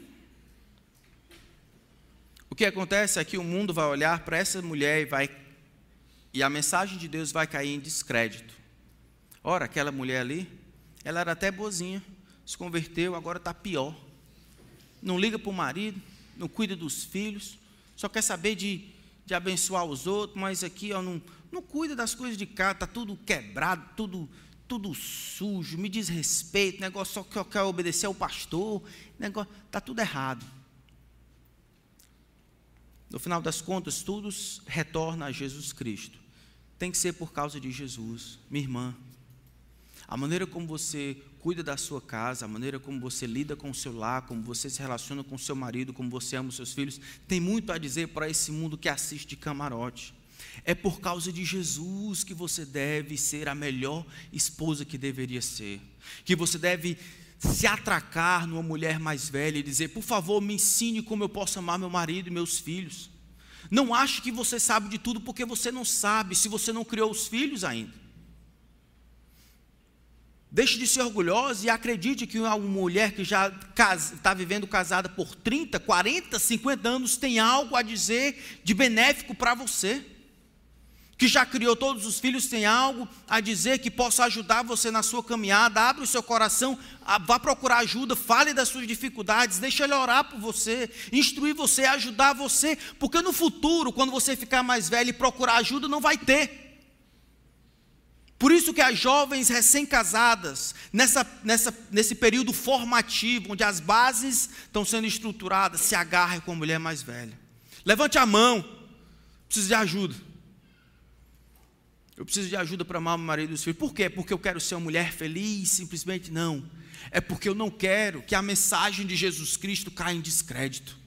O que acontece é que o mundo vai olhar para essa mulher e vai e a mensagem de Deus vai cair em descrédito. Ora, aquela mulher ali, ela era até boazinha, se converteu, agora está pior. Não liga para o marido, não cuida dos filhos, só quer saber de, de abençoar os outros, mas aqui ó, não, não cuida das coisas de casa, está tudo quebrado, tudo tudo sujo, me diz respeito, negócio só que eu quero obedecer ao pastor, negócio está tudo errado. No final das contas, tudo retorna a Jesus Cristo. Tem que ser por causa de Jesus, minha irmã. A maneira como você cuida da sua casa, a maneira como você lida com o seu lar, como você se relaciona com o seu marido, como você ama os seus filhos, tem muito a dizer para esse mundo que assiste de camarote. É por causa de Jesus que você deve ser a melhor esposa que deveria ser. Que você deve se atracar numa mulher mais velha e dizer: Por favor, me ensine como eu posso amar meu marido e meus filhos. Não ache que você sabe de tudo, porque você não sabe, se você não criou os filhos ainda. Deixe de ser orgulhosa e acredite que uma mulher que já está vivendo casada por 30, 40, 50 anos tem algo a dizer de benéfico para você que já criou todos os filhos, tem algo a dizer que possa ajudar você na sua caminhada. Abre o seu coração, vá procurar ajuda, fale das suas dificuldades, deixe ele orar por você, instruir você, ajudar você, porque no futuro, quando você ficar mais velho e procurar ajuda, não vai ter. Por isso que as jovens recém-casadas, nessa, nessa, nesse período formativo, onde as bases estão sendo estruturadas, se agarram com a mulher mais velha. Levante a mão, preciso de ajuda. Eu preciso de ajuda para amar meu marido e os filhos. Por quê? Porque eu quero ser uma mulher feliz? Simplesmente não. É porque eu não quero que a mensagem de Jesus Cristo caia em descrédito.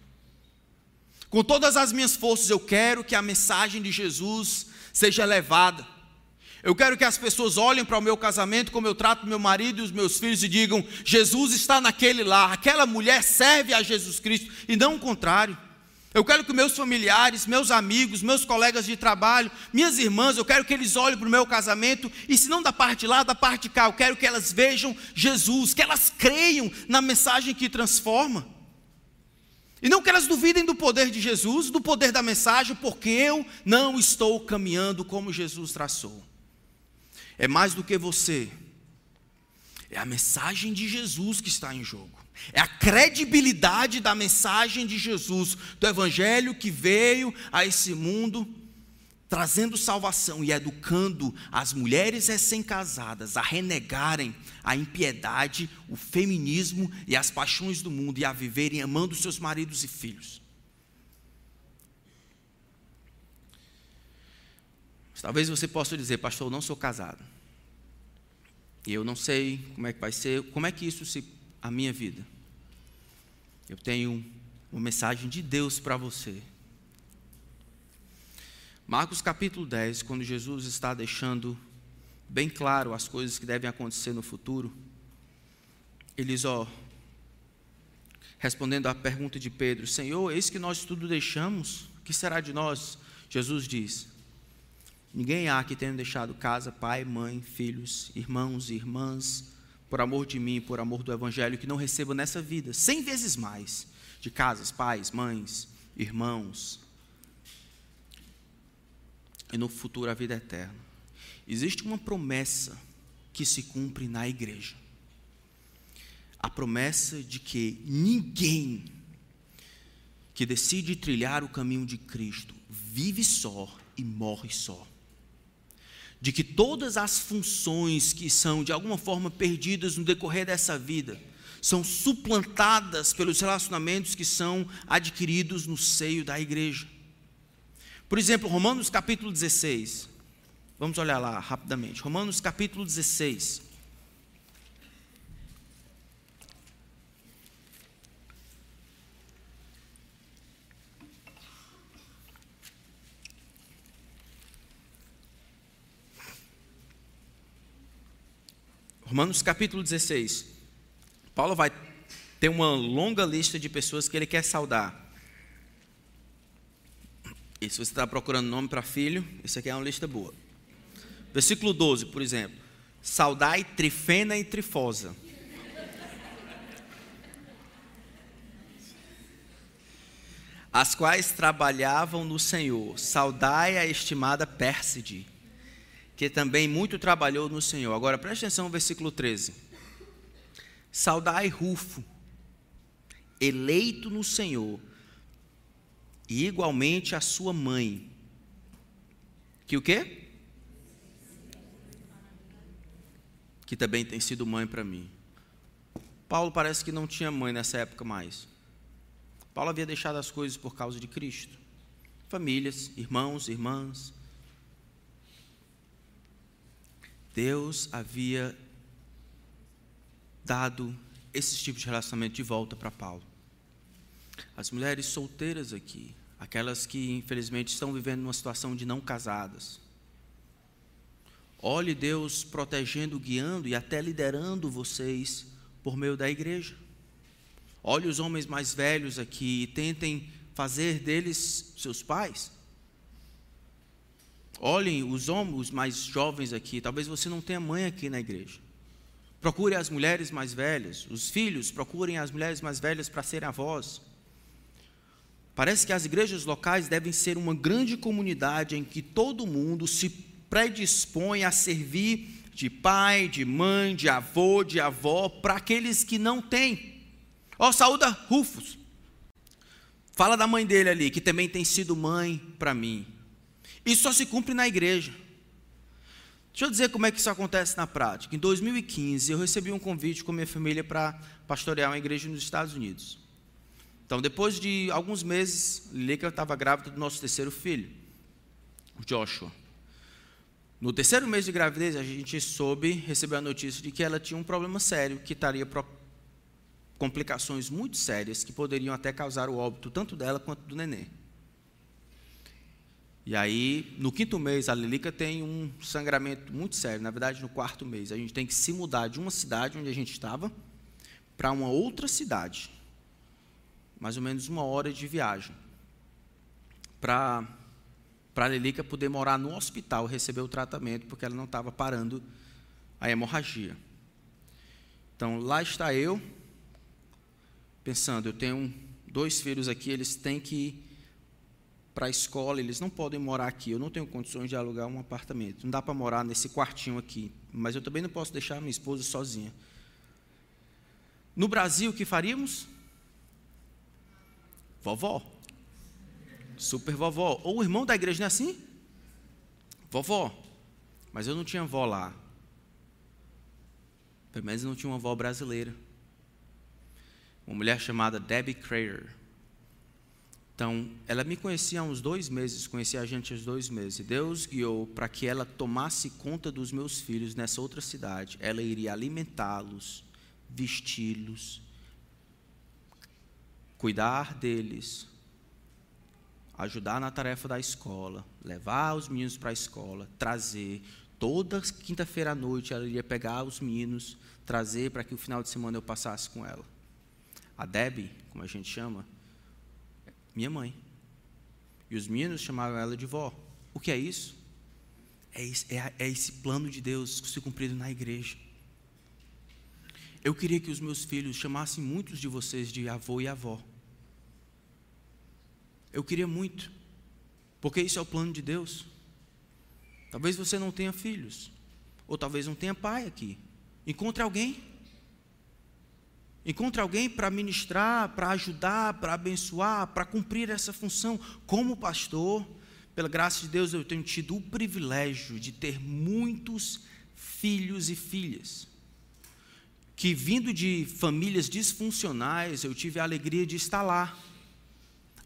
Com todas as minhas forças, eu quero que a mensagem de Jesus seja levada. Eu quero que as pessoas olhem para o meu casamento, como eu trato meu marido e os meus filhos e digam: Jesus está naquele lar, aquela mulher serve a Jesus Cristo, e não o contrário. Eu quero que meus familiares, meus amigos, meus colegas de trabalho, minhas irmãs, eu quero que eles olhem para o meu casamento, e se não da parte lá, da parte de cá, eu quero que elas vejam Jesus, que elas creiam na mensagem que transforma. E não que elas duvidem do poder de Jesus, do poder da mensagem, porque eu não estou caminhando como Jesus traçou é mais do que você. É a mensagem de Jesus que está em jogo. É a credibilidade da mensagem de Jesus, do Evangelho que veio a esse mundo trazendo salvação e educando as mulheres recém-casadas a renegarem a impiedade, o feminismo e as paixões do mundo e a viverem amando seus maridos e filhos. Talvez você possa dizer, pastor, eu não sou casado. E eu não sei como é que vai ser, como é que isso se a minha vida. Eu tenho uma mensagem de Deus para você. Marcos capítulo 10, quando Jesus está deixando bem claro as coisas que devem acontecer no futuro, eles, ó, respondendo à pergunta de Pedro: Senhor, eis que nós tudo deixamos, o que será de nós? Jesus diz: Ninguém há que tenha deixado casa, pai, mãe, filhos, irmãos e irmãs, por amor de mim, por amor do Evangelho, que não receba nessa vida, cem vezes mais, de casas, pais, mães, irmãos, e no futuro a vida eterna. Existe uma promessa que se cumpre na igreja. A promessa de que ninguém que decide trilhar o caminho de Cristo vive só e morre só de que todas as funções que são de alguma forma perdidas no decorrer dessa vida são suplantadas pelos relacionamentos que são adquiridos no seio da igreja. Por exemplo, Romanos capítulo 16. Vamos olhar lá rapidamente. Romanos capítulo 16. Romanos capítulo 16. Paulo vai ter uma longa lista de pessoas que ele quer saudar. E se você está procurando nome para filho, isso aqui é uma lista boa. Versículo 12, por exemplo. Saudai Trifena e Trifosa. As quais trabalhavam no Senhor. Saudai a estimada Pérside que também muito trabalhou no Senhor. Agora preste atenção no versículo 13. Saudai Rufo, eleito no Senhor, e igualmente a sua mãe. Que o quê? Que também tem sido mãe para mim. Paulo parece que não tinha mãe nessa época mais. Paulo havia deixado as coisas por causa de Cristo. Famílias, irmãos, irmãs, Deus havia dado esse tipo de relacionamento de volta para Paulo. As mulheres solteiras aqui, aquelas que infelizmente estão vivendo uma situação de não casadas. Olhe Deus protegendo, guiando e até liderando vocês por meio da igreja. Olhe os homens mais velhos aqui e tentem fazer deles seus pais. Olhem os homens mais jovens aqui, talvez você não tenha mãe aqui na igreja. Procure as mulheres mais velhas, os filhos procurem as mulheres mais velhas para serem avós. Parece que as igrejas locais devem ser uma grande comunidade em que todo mundo se predispõe a servir de pai, de mãe, de avô, de avó para aqueles que não têm. Ó, oh, saúda Rufus. Fala da mãe dele ali, que também tem sido mãe para mim. Isso só se cumpre na igreja. Deixa eu dizer como é que isso acontece na prática. Em 2015, eu recebi um convite com minha família para pastorear uma igreja nos Estados Unidos. Então, depois de alguns meses, Lilica estava grávida do nosso terceiro filho, Joshua. No terceiro mês de gravidez, a gente soube, recebeu a notícia de que ela tinha um problema sério, que estaria complicações muito sérias, que poderiam até causar o óbito tanto dela quanto do neném. E aí, no quinto mês, a Lilica tem um sangramento muito sério. Na verdade, no quarto mês, a gente tem que se mudar de uma cidade onde a gente estava para uma outra cidade, mais ou menos uma hora de viagem, para para a Lilica poder morar no hospital, receber o tratamento, porque ela não estava parando a hemorragia. Então, lá está eu, pensando, eu tenho dois filhos aqui, eles têm que para a escola, eles não podem morar aqui, eu não tenho condições de alugar um apartamento, não dá para morar nesse quartinho aqui, mas eu também não posso deixar minha esposa sozinha. No Brasil, o que faríamos? Vovó. Super vovó. Ou o irmão da igreja não é assim? Vovó. Mas eu não tinha avó lá. Pelo menos não tinha uma avó brasileira. Uma mulher chamada Debbie Crayer. Então, ela me conhecia há uns dois meses, conhecia a gente há uns dois meses. Deus guiou para que ela tomasse conta dos meus filhos nessa outra cidade. Ela iria alimentá-los, vesti-los, cuidar deles, ajudar na tarefa da escola, levar os meninos para a escola, trazer. Toda quinta-feira à noite ela iria pegar os meninos, trazer para que o final de semana eu passasse com ela. A Debbie, como a gente chama, minha mãe. E os meninos chamavam ela de vó. O que é isso? É, é, é esse plano de Deus se cumprido na igreja. Eu queria que os meus filhos chamassem muitos de vocês de avô e avó. Eu queria muito, porque isso é o plano de Deus. Talvez você não tenha filhos, ou talvez não tenha pai aqui. Encontre alguém. Encontre alguém para ministrar, para ajudar, para abençoar, para cumprir essa função. Como pastor, pela graça de Deus, eu tenho tido o privilégio de ter muitos filhos e filhas. Que vindo de famílias disfuncionais, eu tive a alegria de estar lá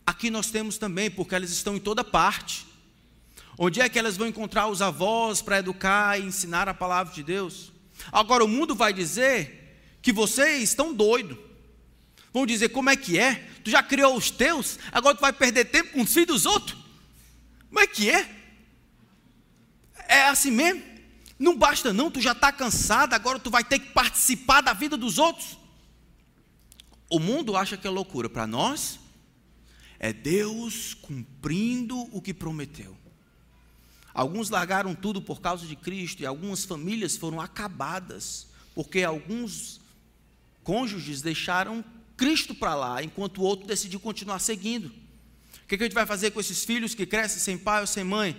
Aqui nós temos também, porque elas estão em toda parte. Onde é que elas vão encontrar os avós para educar e ensinar a palavra de Deus? Agora o mundo vai dizer que vocês estão doidos. Vão dizer como é que é? Tu já criou os teus, agora tu vai perder tempo com os filhos dos outros? Como é que é? É assim mesmo? Não basta não, tu já está cansado, agora tu vai ter que participar da vida dos outros. O mundo acha que é loucura. Para nós, é Deus cumprindo o que prometeu. Alguns largaram tudo por causa de Cristo e algumas famílias foram acabadas, porque alguns cônjuges deixaram Cristo para lá, enquanto o outro decidiu continuar seguindo. O que a gente vai fazer com esses filhos que crescem sem pai ou sem mãe?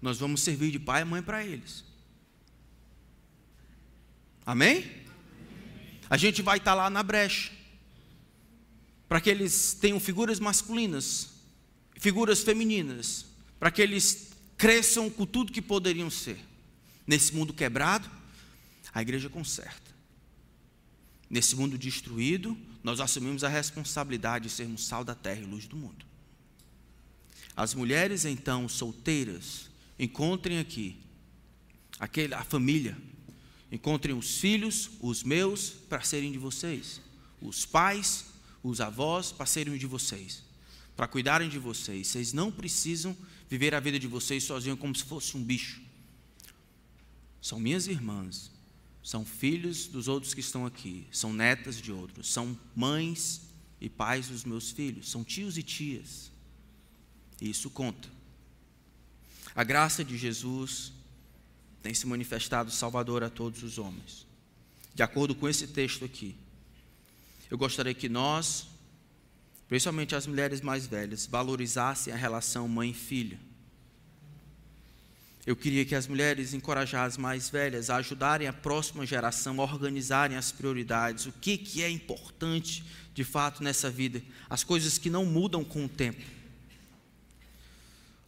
Nós vamos servir de pai e mãe para eles. Amém? A gente vai estar lá na brecha para que eles tenham figuras masculinas, figuras femininas, para que eles cresçam com tudo que poderiam ser. Nesse mundo quebrado, a igreja conserta. Nesse mundo destruído, nós assumimos a responsabilidade de sermos sal da terra e luz do mundo. As mulheres, então, solteiras, encontrem aqui aquele, a família, encontrem os filhos, os meus, para serem de vocês, os pais, os avós, parceiros de vocês, para cuidarem de vocês. Vocês não precisam viver a vida de vocês sozinhos como se fosse um bicho. São minhas irmãs, são filhos dos outros que estão aqui, são netas de outros, são mães e pais dos meus filhos, são tios e tias. E isso conta. A graça de Jesus tem se manifestado salvador a todos os homens. De acordo com esse texto aqui, eu gostaria que nós, principalmente as mulheres mais velhas, valorizassem a relação mãe-filha. Eu queria que as mulheres encorajassem as mais velhas a ajudarem a próxima geração a organizarem as prioridades, o que, que é importante de fato nessa vida, as coisas que não mudam com o tempo.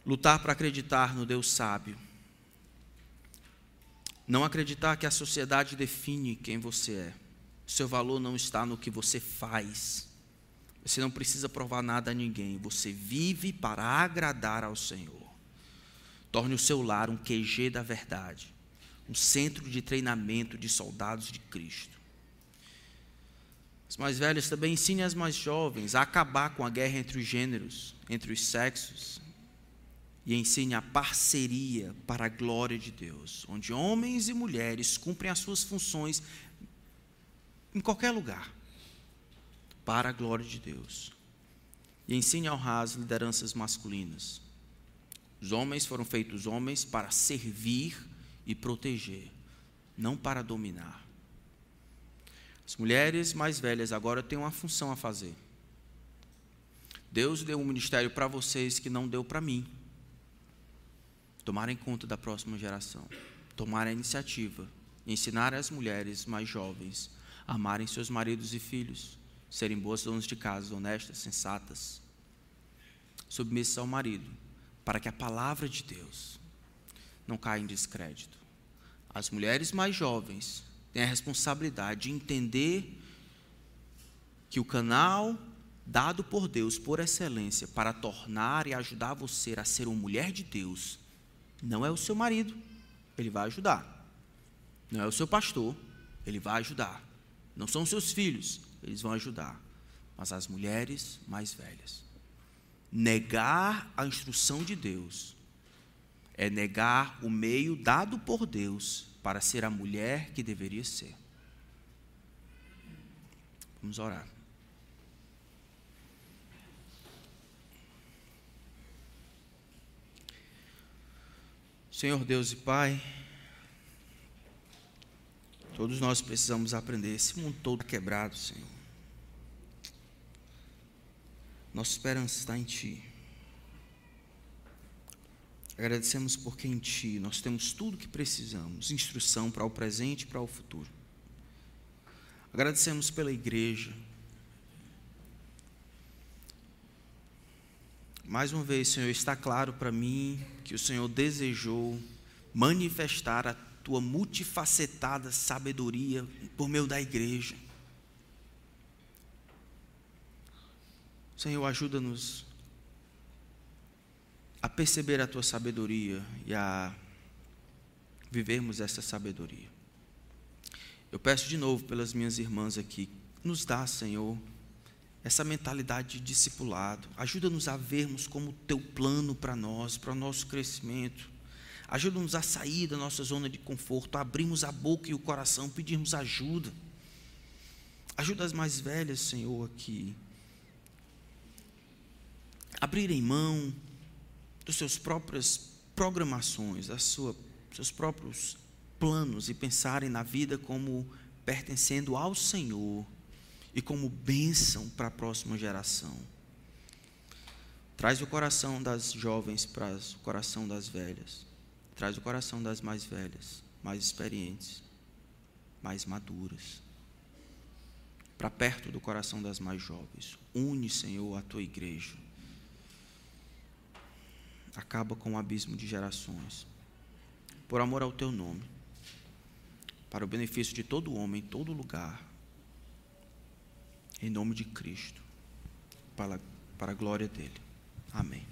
Lutar para acreditar no Deus sábio. Não acreditar que a sociedade define quem você é. Seu valor não está no que você faz. Você não precisa provar nada a ninguém. Você vive para agradar ao Senhor. Torne o seu lar um QG da verdade, um centro de treinamento de soldados de Cristo. Os mais velhos também ensinem as mais jovens a acabar com a guerra entre os gêneros, entre os sexos, e ensine a parceria para a glória de Deus, onde homens e mulheres cumprem as suas funções em qualquer lugar, para a glória de Deus. E ensine a honrar as lideranças masculinas. Os homens foram feitos homens para servir e proteger, não para dominar. As mulheres mais velhas agora têm uma função a fazer. Deus deu um ministério para vocês que não deu para mim. Tomarem conta da próxima geração, tomar a iniciativa, ensinar as mulheres mais jovens a amarem seus maridos e filhos, serem boas donas de casa, honestas, sensatas, submissas ao marido, para que a palavra de Deus não caia em descrédito. As mulheres mais jovens tem a responsabilidade de entender que o canal dado por Deus por excelência para tornar e ajudar você a ser uma mulher de Deus não é o seu marido, ele vai ajudar. Não é o seu pastor, ele vai ajudar. Não são seus filhos, eles vão ajudar. Mas as mulheres mais velhas. Negar a instrução de Deus é negar o meio dado por Deus para ser a mulher que deveria ser. Vamos orar. Senhor Deus e Pai, todos nós precisamos aprender. Esse mundo todo quebrado, Senhor. Nossa esperança está em Ti. Agradecemos porque em Ti nós temos tudo que precisamos instrução para o presente e para o futuro. Agradecemos pela igreja. Mais uma vez, Senhor, está claro para mim que o Senhor desejou manifestar a tua multifacetada sabedoria por meio da igreja. Senhor, ajuda-nos a perceber a tua sabedoria e a vivermos essa sabedoria. Eu peço de novo pelas minhas irmãs aqui, nos dá, Senhor, essa mentalidade de discipulado. Ajuda-nos a vermos como o teu plano para nós, para o nosso crescimento. Ajuda-nos a sair da nossa zona de conforto, a abrirmos a boca e o coração, pedirmos ajuda. Ajuda as mais velhas, Senhor, aqui. Abrirem mão das suas próprias programações, das sua, seus próprios planos e pensarem na vida como pertencendo ao Senhor e como bênção para a próxima geração. Traz o coração das jovens para o coração das velhas. Traz o coração das mais velhas, mais experientes, mais maduras. Para perto do coração das mais jovens. Une, Senhor, a tua igreja acaba com o abismo de gerações. Por amor ao teu nome, para o benefício de todo homem, em todo lugar, em nome de Cristo, para, para a glória dele. Amém.